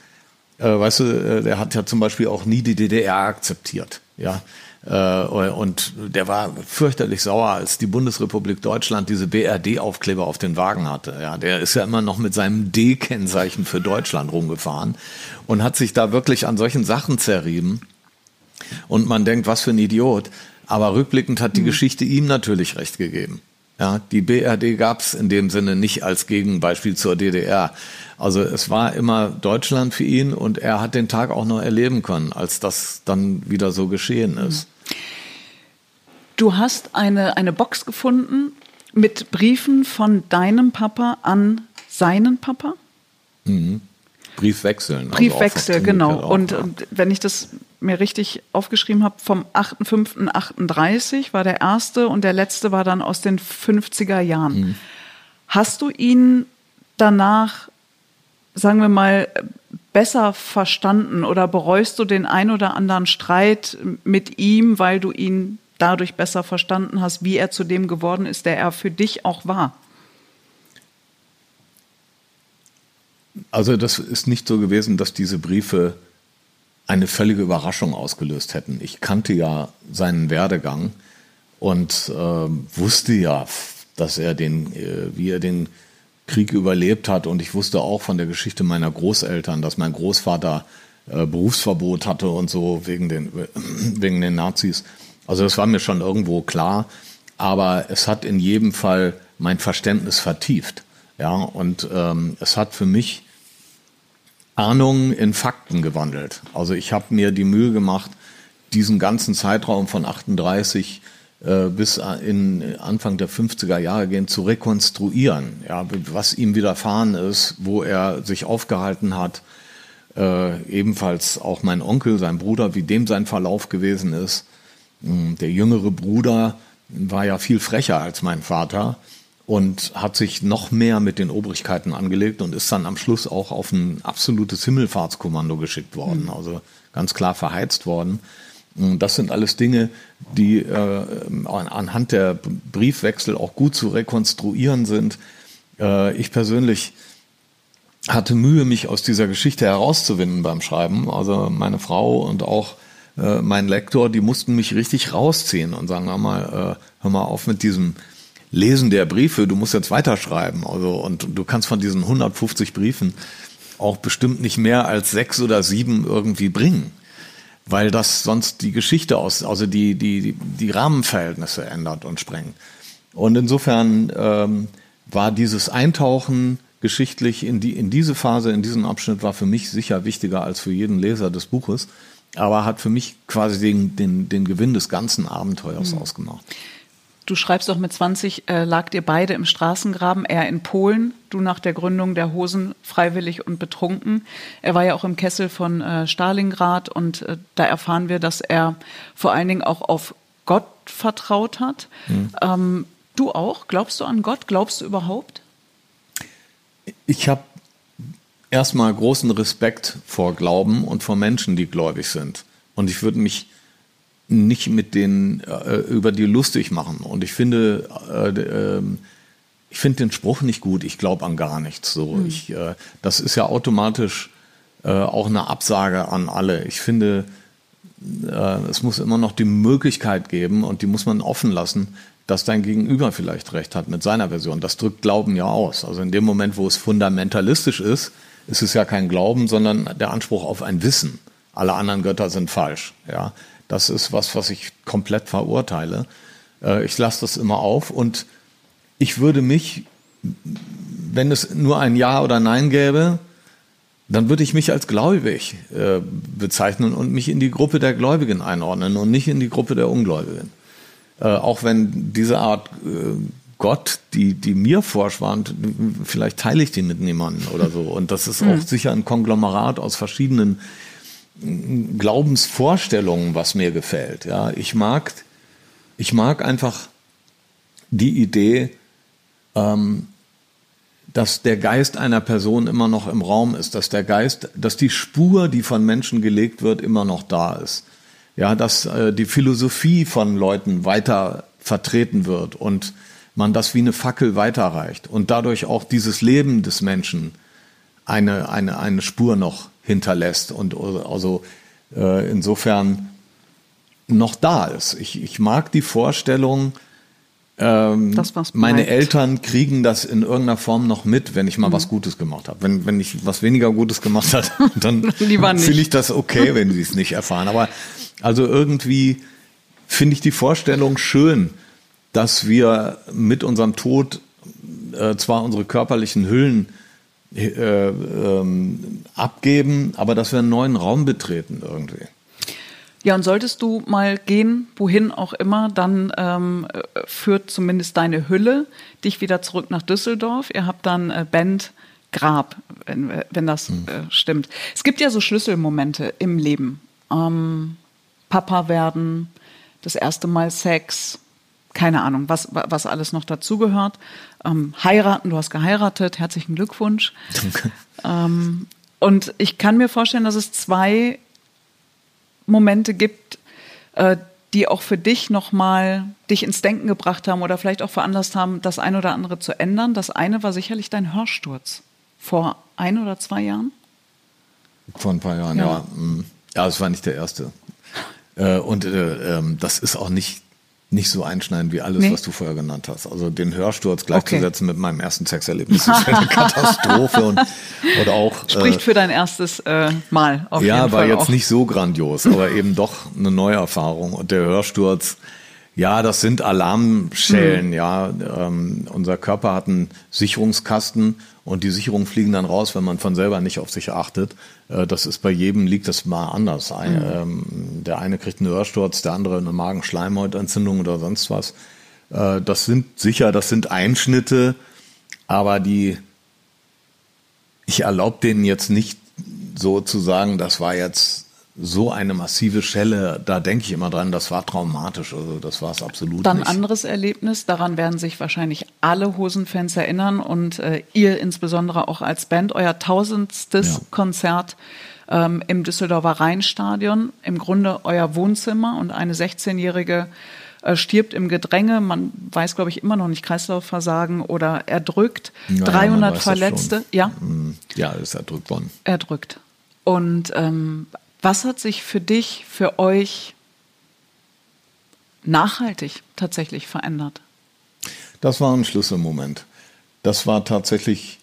äh, weißt du, äh, der hat ja zum Beispiel auch nie die DDR akzeptiert, ja. Äh, und der war fürchterlich sauer, als die Bundesrepublik Deutschland diese BRD-Aufkleber auf den Wagen hatte. Ja, der ist ja immer noch mit seinem D-Kennzeichen für Deutschland rumgefahren und hat sich da wirklich an solchen Sachen zerrieben und man denkt, was für ein Idiot. Aber rückblickend hat die mhm. Geschichte ihm natürlich recht gegeben. Ja, die BRD gab es in dem Sinne nicht als Gegenbeispiel zur DDR. Also es war immer Deutschland für ihn und er hat den Tag auch noch erleben können, als das dann wieder so geschehen ist.
Du hast eine, eine Box gefunden mit Briefen von deinem Papa an seinen Papa?
Mhm. Briefwechseln.
Also Briefwechsel, also genau. Auch, und, ja. wenn ich das mir richtig aufgeschrieben habe, vom 8.5.38 war der erste und der letzte war dann aus den 50er Jahren. Mhm. Hast du ihn danach, sagen wir mal, besser verstanden oder bereust du den ein oder anderen Streit mit ihm, weil du ihn dadurch besser verstanden hast, wie er zu dem geworden ist, der er für dich auch war?
Also das ist nicht so gewesen, dass diese Briefe eine völlige Überraschung ausgelöst hätten. Ich kannte ja seinen Werdegang und äh, wusste ja, dass er den, äh, wie er den Krieg überlebt hat. Und ich wusste auch von der Geschichte meiner Großeltern, dass mein Großvater äh, Berufsverbot hatte und so wegen den, wegen den Nazis. Also das war mir schon irgendwo klar. Aber es hat in jedem Fall mein Verständnis vertieft. Ja, und ähm, es hat für mich Ahnungen in Fakten gewandelt. Also ich habe mir die Mühe gemacht, diesen ganzen Zeitraum von 38 äh, bis in Anfang der 50er Jahre gehen zu rekonstruieren, ja, was ihm widerfahren ist, wo er sich aufgehalten hat. Äh, ebenfalls auch mein Onkel, sein Bruder, wie dem sein Verlauf gewesen ist. Hm, der jüngere Bruder war ja viel frecher als mein Vater und hat sich noch mehr mit den Obrigkeiten angelegt und ist dann am Schluss auch auf ein absolutes Himmelfahrtskommando geschickt worden, mhm. also ganz klar verheizt worden. Das sind alles Dinge, die äh, anhand der Briefwechsel auch gut zu rekonstruieren sind. Äh, ich persönlich hatte Mühe, mich aus dieser Geschichte herauszuwinden beim Schreiben. Also meine Frau und auch äh, mein Lektor, die mussten mich richtig rausziehen und sagen, hör mal, äh, hör mal auf mit diesem Lesen der Briefe, du musst jetzt weiterschreiben. Also, und du kannst von diesen 150 Briefen auch bestimmt nicht mehr als sechs oder sieben irgendwie bringen, weil das sonst die Geschichte aus, also die, die, die Rahmenverhältnisse ändert und sprengt. Und insofern ähm, war dieses Eintauchen geschichtlich in, die, in diese Phase, in diesen Abschnitt war für mich sicher wichtiger als für jeden Leser des Buches, aber hat für mich quasi den, den, den Gewinn des ganzen Abenteuers mhm. ausgemacht.
Du schreibst doch mit 20, äh, lagt ihr beide im Straßengraben, er in Polen, du nach der Gründung der Hosen freiwillig und betrunken. Er war ja auch im Kessel von äh, Stalingrad und äh, da erfahren wir, dass er vor allen Dingen auch auf Gott vertraut hat. Mhm. Ähm, du auch? Glaubst du an Gott? Glaubst du überhaupt?
Ich habe erstmal großen Respekt vor Glauben und vor Menschen, die gläubig sind. Und ich würde mich nicht mit denen äh, über die lustig machen. Und ich finde, äh, äh, ich finde den Spruch nicht gut. Ich glaube an gar nichts. So, mhm. ich, äh, das ist ja automatisch äh, auch eine Absage an alle. Ich finde, äh, es muss immer noch die Möglichkeit geben und die muss man offen lassen, dass dein Gegenüber vielleicht recht hat mit seiner Version. Das drückt Glauben ja aus. Also in dem Moment, wo es fundamentalistisch ist, ist es ja kein Glauben, sondern der Anspruch auf ein Wissen. Alle anderen Götter sind falsch. Ja, das ist was, was ich komplett verurteile. Äh, ich lasse das immer auf und ich würde mich, wenn es nur ein Ja oder Nein gäbe, dann würde ich mich als gläubig äh, bezeichnen und mich in die Gruppe der Gläubigen einordnen und nicht in die Gruppe der Ungläubigen. Äh, auch wenn diese Art äh, Gott, die, die mir vorschwand, vielleicht teile ich die mit niemandem oder so. Und das ist auch mhm. sicher ein Konglomerat aus verschiedenen Glaubensvorstellungen, was mir gefällt. Ja, ich mag, ich mag einfach die Idee, ähm, dass der Geist einer Person immer noch im Raum ist, dass der Geist, dass die Spur, die von Menschen gelegt wird, immer noch da ist. Ja, dass äh, die Philosophie von Leuten weiter vertreten wird und man das wie eine Fackel weiterreicht und dadurch auch dieses Leben des Menschen eine, eine, eine Spur noch hinterlässt und also äh, insofern noch da ist. Ich, ich mag die Vorstellung, ähm, das, meine Eltern kriegen das in irgendeiner Form noch mit, wenn ich mal mhm. was Gutes gemacht habe. Wenn, wenn ich was weniger Gutes gemacht habe, dann finde ich das okay, wenn sie es nicht erfahren. Aber also irgendwie finde ich die Vorstellung schön, dass wir mit unserem Tod äh, zwar unsere körperlichen Hüllen äh, ähm, abgeben, aber dass wir einen neuen Raum betreten irgendwie.
Ja, und solltest du mal gehen, wohin auch immer, dann ähm, führt zumindest deine Hülle dich wieder zurück nach Düsseldorf. Ihr habt dann äh, Band Grab, wenn, wenn das hm. äh, stimmt. Es gibt ja so Schlüsselmomente im Leben. Ähm, Papa werden, das erste Mal Sex, keine Ahnung, was, was alles noch dazugehört. Ähm, heiraten, du hast geheiratet, herzlichen Glückwunsch. Danke. Ähm, und ich kann mir vorstellen, dass es zwei Momente gibt, äh, die auch für dich nochmal dich ins Denken gebracht haben oder vielleicht auch veranlasst haben, das eine oder andere zu ändern. Das eine war sicherlich dein Hörsturz vor ein oder zwei Jahren.
Vor ein paar Jahren, ja. Ja, mm. ja es war nicht der erste. Äh, und äh, ähm, das ist auch nicht nicht so einschneiden wie alles, nee. was du vorher genannt hast. Also den Hörsturz gleichzusetzen okay. mit meinem ersten Sexerlebnis ist eine Katastrophe und, und auch
spricht äh, für dein erstes äh, Mal.
Auf ja, jeden war Fall jetzt auch. nicht so grandios, aber eben doch eine neue Erfahrung und der Hörsturz. Ja, das sind Alarmschellen. Mhm. Ja, ähm, unser Körper hat einen Sicherungskasten und die Sicherungen fliegen dann raus, wenn man von selber nicht auf sich achtet. Äh, das ist bei jedem, liegt das mal anders. Ein, mhm. ähm, der eine kriegt einen Hörsturz, der andere eine Magenschleimhautentzündung oder sonst was. Äh, das sind sicher, das sind Einschnitte, aber die, ich erlaube denen jetzt nicht so zu sagen, das war jetzt so eine massive Schelle, da denke ich immer dran, das war traumatisch. Also das war es absolut
Dann
nicht.
anderes Erlebnis, daran werden sich wahrscheinlich alle Hosenfans erinnern und äh, ihr insbesondere auch als Band, euer tausendstes ja. Konzert ähm, im Düsseldorfer Rheinstadion, im Grunde euer Wohnzimmer und eine 16-jährige äh, stirbt im Gedränge, man weiß, glaube ich, immer noch nicht Kreislaufversagen oder erdrückt, ja, 300 Verletzte. Ja,
mm, ja, ist erdrückt worden.
Erdrückt. Und ähm, was hat sich für dich, für euch nachhaltig tatsächlich verändert?
Das war ein Schlüsselmoment. Das war tatsächlich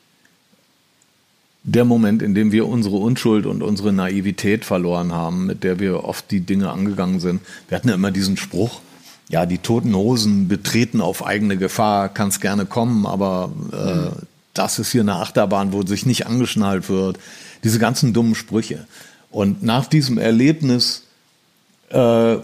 der Moment, in dem wir unsere Unschuld und unsere Naivität verloren haben, mit der wir oft die Dinge angegangen sind. Wir hatten ja immer diesen Spruch, ja, die toten Hosen betreten auf eigene Gefahr, kann es gerne kommen, aber äh, mhm. das ist hier eine Achterbahn, wo sich nicht angeschnallt wird. Diese ganzen dummen Sprüche. Und nach diesem Erlebnis äh,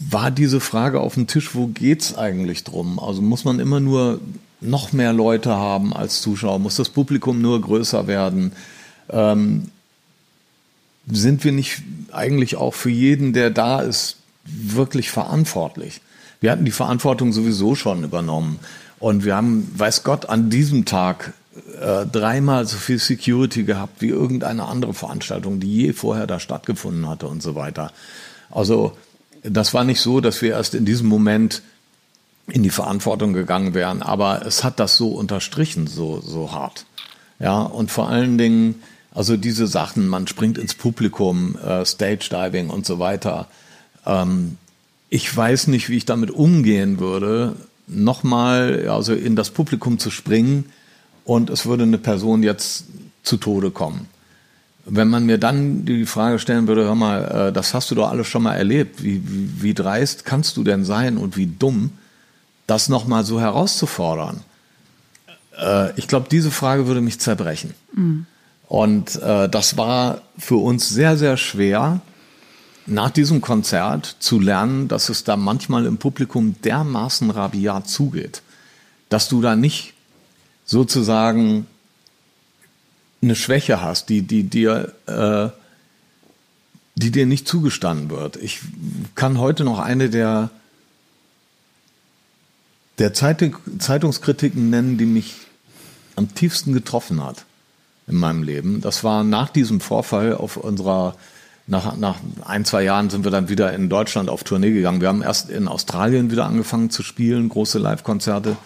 war diese Frage auf dem Tisch, wo geht's eigentlich drum? Also muss man immer nur noch mehr Leute haben als Zuschauer? Muss das Publikum nur größer werden? Ähm, sind wir nicht eigentlich auch für jeden, der da ist, wirklich verantwortlich? Wir hatten die Verantwortung sowieso schon übernommen. Und wir haben, weiß Gott, an diesem Tag äh, dreimal so viel Security gehabt wie irgendeine andere Veranstaltung, die je vorher da stattgefunden hatte und so weiter. Also das war nicht so, dass wir erst in diesem Moment in die Verantwortung gegangen wären, aber es hat das so unterstrichen, so, so hart. Ja, und vor allen Dingen, also diese Sachen, man springt ins Publikum, äh, Stage Diving und so weiter. Ähm, ich weiß nicht, wie ich damit umgehen würde, nochmal also in das Publikum zu springen und es würde eine Person jetzt zu Tode kommen. Wenn man mir dann die Frage stellen würde, hör mal, äh, das hast du doch alles schon mal erlebt, wie, wie, wie dreist kannst du denn sein und wie dumm, das nochmal so herauszufordern? Äh, ich glaube, diese Frage würde mich zerbrechen. Mhm. Und äh, das war für uns sehr, sehr schwer, nach diesem Konzert zu lernen, dass es da manchmal im Publikum dermaßen rabiat zugeht, dass du da nicht sozusagen eine Schwäche hast, die, die dir, äh, die dir nicht zugestanden wird. Ich kann heute noch eine der, der Zeitung, Zeitungskritiken nennen, die mich am tiefsten getroffen hat in meinem Leben. Das war nach diesem Vorfall auf unserer, nach, nach ein, zwei Jahren sind wir dann wieder in Deutschland auf Tournee gegangen. Wir haben erst in Australien wieder angefangen zu spielen, große Live-Konzerte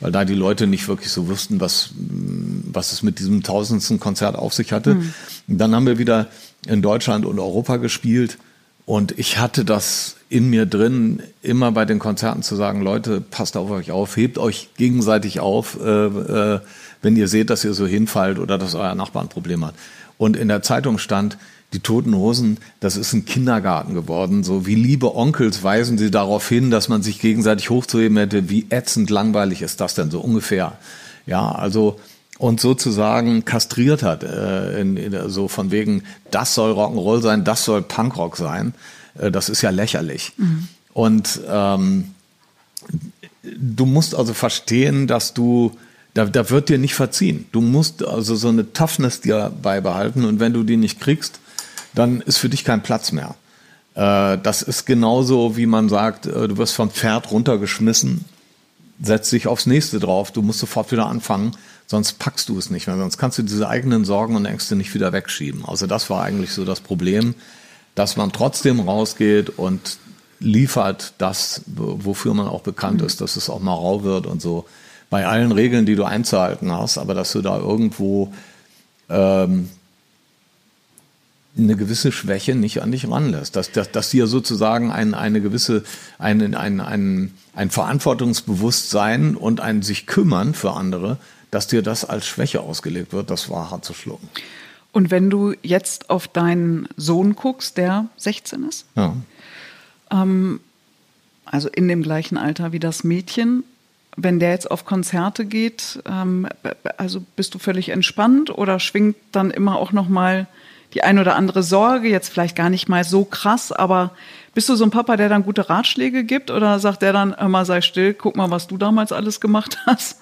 weil da die Leute nicht wirklich so wussten, was, was es mit diesem tausendsten Konzert auf sich hatte. Mhm. Dann haben wir wieder in Deutschland und Europa gespielt und ich hatte das in mir drin, immer bei den Konzerten zu sagen, Leute, passt auf euch auf, hebt euch gegenseitig auf, äh, äh, wenn ihr seht, dass ihr so hinfallt oder dass euer Nachbar ein Problem hat. Und in der Zeitung stand, die Toten Hosen, das ist ein Kindergarten geworden. So wie liebe Onkels weisen sie darauf hin, dass man sich gegenseitig hochzuheben hätte. Wie ätzend langweilig ist das denn so ungefähr? Ja, also und sozusagen kastriert hat, äh, in, in, so von wegen, das soll Rock'n'Roll sein, das soll Punkrock sein. Äh, das ist ja lächerlich. Mhm. Und ähm, du musst also verstehen, dass du da, da wird dir nicht verziehen. Du musst also so eine Toughness dir beibehalten und wenn du die nicht kriegst, dann ist für dich kein Platz mehr. Äh, das ist genauso, wie man sagt, äh, du wirst vom Pferd runtergeschmissen, setzt dich aufs nächste drauf, du musst sofort wieder anfangen, sonst packst du es nicht mehr, sonst kannst du diese eigenen Sorgen und Ängste nicht wieder wegschieben. Also das war eigentlich so das Problem, dass man trotzdem rausgeht und liefert das, wofür man auch bekannt ist, dass es auch mal rau wird und so. Bei allen Regeln, die du einzuhalten hast, aber dass du da irgendwo ähm, eine gewisse Schwäche nicht an dich ranlässt. Dass, dass, dass dir sozusagen ein, eine gewisse, ein, ein, ein, ein Verantwortungsbewusstsein und ein sich kümmern für andere, dass dir das als Schwäche ausgelegt wird, das war hart zu schlucken.
Und wenn du jetzt auf deinen Sohn guckst, der 16 ist, ja. ähm, also in dem gleichen Alter wie das Mädchen, wenn der jetzt auf Konzerte geht, ähm, also bist du völlig entspannt oder schwingt dann immer auch noch mal die ein oder andere Sorge, jetzt vielleicht gar nicht mal so krass, aber bist du so ein Papa, der dann gute Ratschläge gibt oder sagt der dann immer, sei still, guck mal, was du damals alles gemacht hast?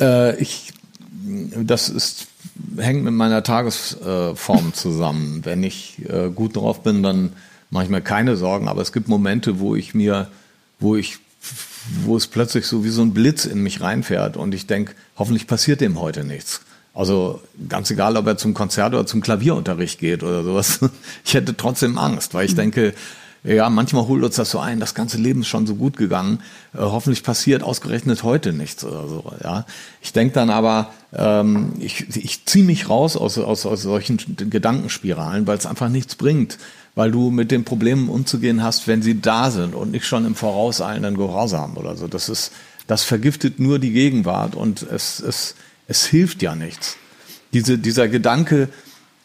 Äh, ich, das ist, hängt mit meiner Tagesform zusammen. Wenn ich äh, gut drauf bin, dann mache ich mir keine Sorgen, aber es gibt Momente, wo ich mir, wo ich wo es plötzlich so wie so ein Blitz in mich reinfährt und ich denke, hoffentlich passiert dem heute nichts. Also ganz egal, ob er zum Konzert oder zum Klavierunterricht geht oder sowas. Ich hätte trotzdem Angst, weil ich mhm. denke, ja, manchmal holt uns das so ein, das ganze Leben ist schon so gut gegangen. Äh, hoffentlich passiert ausgerechnet heute nichts oder so. Ja, ich denke dann aber, ähm, ich, ich ziehe mich raus aus, aus, aus solchen Gedankenspiralen, weil es einfach nichts bringt, weil du mit den Problemen umzugehen hast, wenn sie da sind und nicht schon im vorauseilenden Gehorsam oder so. Das ist, das vergiftet nur die Gegenwart und es, es es hilft ja nichts. diese, dieser Gedanke,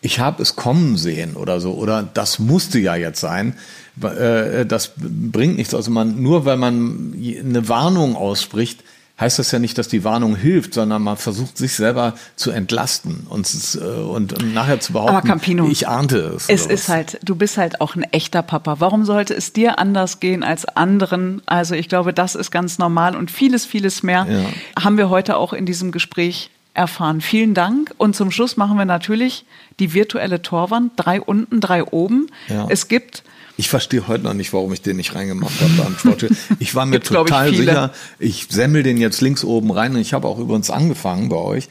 ich habe es kommen sehen oder so, oder das musste ja jetzt sein, äh, das bringt nichts. Also man, nur weil man eine Warnung ausspricht, heißt das ja nicht, dass die Warnung hilft, sondern man versucht sich selber zu entlasten und, äh, und, nachher zu behaupten, Aber Campino, ich ahnte es.
Es ist halt, du bist halt auch ein echter Papa. Warum sollte es dir anders gehen als anderen? Also ich glaube, das ist ganz normal und vieles, vieles mehr ja. haben wir heute auch in diesem Gespräch erfahren. Vielen Dank. Und zum Schluss machen wir natürlich die virtuelle Torwand. Drei unten, drei oben. Ja. Es gibt
ich verstehe heute noch nicht, warum ich den nicht reingemacht habe. Ich war mir total ich, sicher, ich semmel den jetzt links oben rein. Und ich habe auch übrigens angefangen bei euch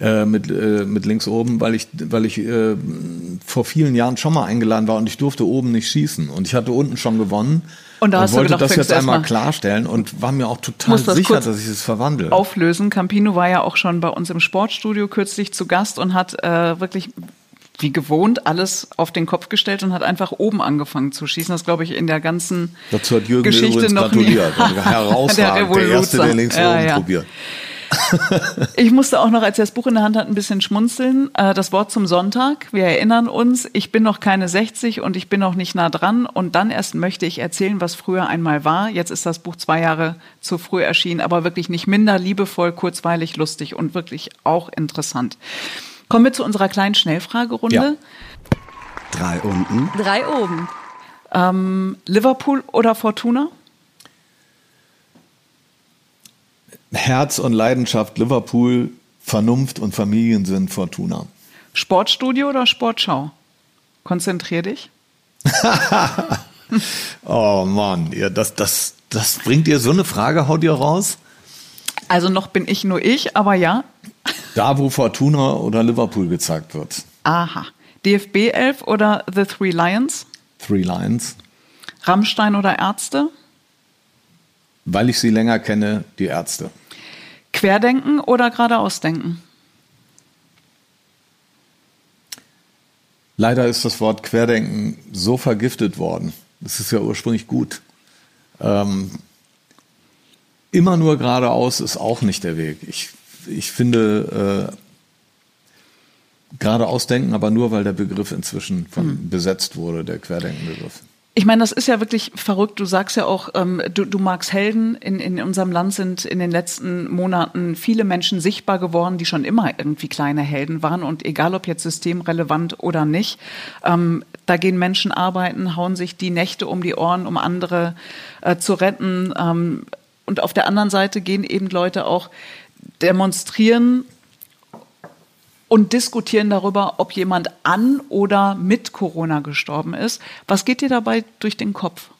äh, mit, äh, mit links oben, weil ich, weil ich äh, vor vielen Jahren schon mal eingeladen war und ich durfte oben nicht schießen. Und ich hatte unten schon gewonnen. Und, da und wollte gedacht, das jetzt einmal klarstellen und war mir auch total das sicher, dass ich es verwandle.
Auflösen. Campino war ja auch schon bei uns im Sportstudio kürzlich zu Gast und hat äh, wirklich wie gewohnt alles auf den Kopf gestellt und hat einfach oben angefangen zu schießen. Das glaube ich in der ganzen Dazu hat Jürgen Geschichte noch gratuliert.
Nie. Herausragend. der, der erste, der links ja, oben ja. probiert.
ich musste auch noch, als er das Buch in der Hand hat, ein bisschen schmunzeln. Äh, das Wort zum Sonntag. Wir erinnern uns, ich bin noch keine 60 und ich bin noch nicht nah dran. Und dann erst möchte ich erzählen, was früher einmal war. Jetzt ist das Buch zwei Jahre zu früh erschienen, aber wirklich nicht minder liebevoll, kurzweilig, lustig und wirklich auch interessant. Kommen wir zu unserer kleinen Schnellfragerunde. Ja.
Drei unten.
Drei oben. Ähm, Liverpool oder Fortuna?
Herz und Leidenschaft Liverpool, Vernunft und Familiensinn Fortuna.
Sportstudio oder Sportschau? Konzentrier dich.
oh Mann, ja, das, das, das bringt dir so eine Frage, haut ihr raus?
Also noch bin ich nur ich, aber ja.
Da, wo Fortuna oder Liverpool gezeigt wird.
Aha. DFB 11 oder The Three Lions?
Three Lions.
Rammstein oder Ärzte?
Weil ich sie länger kenne, die Ärzte.
Querdenken oder geradeausdenken?
Leider ist das Wort Querdenken so vergiftet worden. Das ist ja ursprünglich gut. Ähm, immer nur geradeaus ist auch nicht der Weg. Ich, ich finde äh, geradeaus denken, aber nur weil der Begriff inzwischen von, hm. besetzt wurde, der Querdenkenbegriff.
Ich meine, das ist ja wirklich verrückt. Du sagst ja auch, ähm, du, du magst Helden. In, in unserem Land sind in den letzten Monaten viele Menschen sichtbar geworden, die schon immer irgendwie kleine Helden waren. Und egal ob jetzt systemrelevant oder nicht, ähm, da gehen Menschen arbeiten, hauen sich die Nächte um die Ohren, um andere äh, zu retten. Ähm, und auf der anderen Seite gehen eben Leute auch demonstrieren und diskutieren darüber, ob jemand an oder mit Corona gestorben ist. Was geht dir dabei durch den Kopf?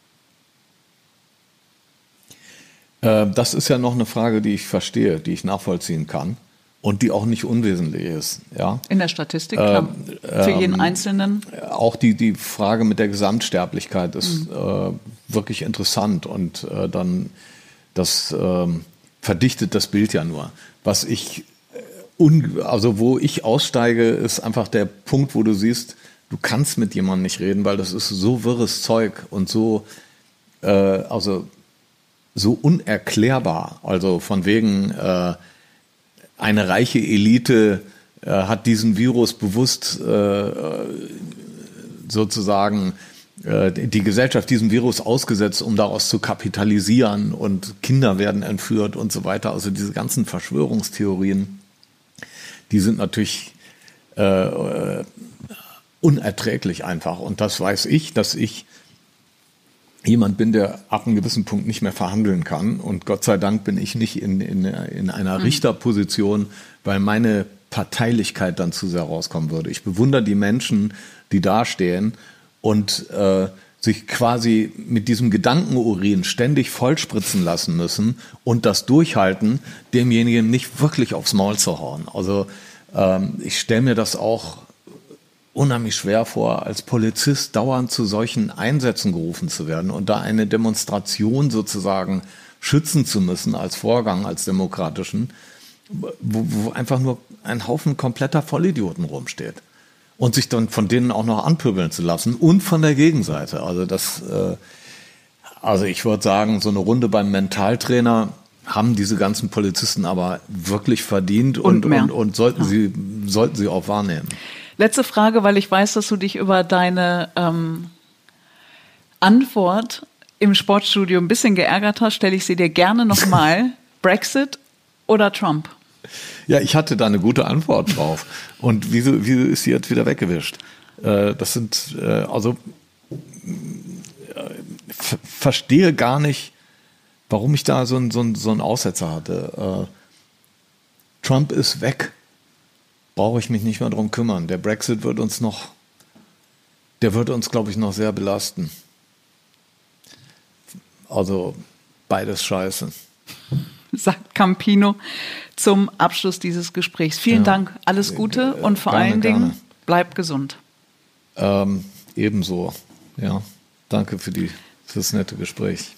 Äh, das ist ja noch eine Frage, die ich verstehe, die ich nachvollziehen kann und die auch nicht unwesentlich ist. Ja?
In der Statistik, klar. Äh, Für jeden ähm, Einzelnen.
Auch die, die Frage mit der Gesamtsterblichkeit ist mhm. äh, wirklich interessant und äh, dann das ähm, verdichtet das Bild ja nur. Was ich, äh, also wo ich aussteige, ist einfach der Punkt, wo du siehst, du kannst mit jemandem nicht reden, weil das ist so wirres Zeug und so, äh, also so unerklärbar. Also von wegen äh, eine reiche Elite äh, hat diesen Virus bewusst äh, sozusagen äh, die Gesellschaft diesem Virus ausgesetzt, um daraus zu kapitalisieren und Kinder werden entführt und so weiter. Also diese ganzen Verschwörungstheorien, die sind natürlich äh, unerträglich einfach. Und das weiß ich, dass ich jemand bin, der ab einem gewissen Punkt nicht mehr verhandeln kann. Und Gott sei Dank bin ich nicht in, in, in einer mhm. Richterposition, weil meine Parteilichkeit dann zu sehr rauskommen würde. Ich bewundere die Menschen, die dastehen und äh, sich quasi mit diesem Gedankenurin ständig vollspritzen lassen müssen und das durchhalten, demjenigen nicht wirklich aufs Maul zu hauen. Also ähm, ich stelle mir das auch unheimlich schwer vor, als Polizist dauernd zu solchen Einsätzen gerufen zu werden und da eine Demonstration sozusagen schützen zu müssen als Vorgang, als demokratischen, wo, wo einfach nur ein Haufen kompletter Vollidioten rumsteht und sich dann von denen auch noch anpöbeln zu lassen und von der Gegenseite. Also das, äh, also ich würde sagen, so eine Runde beim Mentaltrainer haben diese ganzen Polizisten aber wirklich verdient und,
Und
und, und sollten, sie, sollten sie auch wahrnehmen.
Letzte Frage, weil ich weiß, dass du dich über deine ähm, Antwort im Sportstudio ein bisschen geärgert hast, stelle ich sie dir gerne nochmal. Brexit oder Trump?
Ja, ich hatte da eine gute Antwort drauf. Und wieso, wieso ist sie jetzt wieder weggewischt? Äh, das sind, äh, also, äh, ver- verstehe gar nicht, warum ich da so einen so so einen Aussetzer hatte. Äh, Trump ist weg. Brauche ich mich nicht mehr drum kümmern. Der Brexit wird uns noch, der wird uns, glaube ich, noch sehr belasten. Also, beides scheiße.
Sagt Campino zum Abschluss dieses Gesprächs. Vielen
Ja.
Dank, alles Gute und vor
Gerne,
allen Dingen
gerne.
bleib gesund.
Ähm, ebenso. Ja, danke für, die, für das nette Gespräch.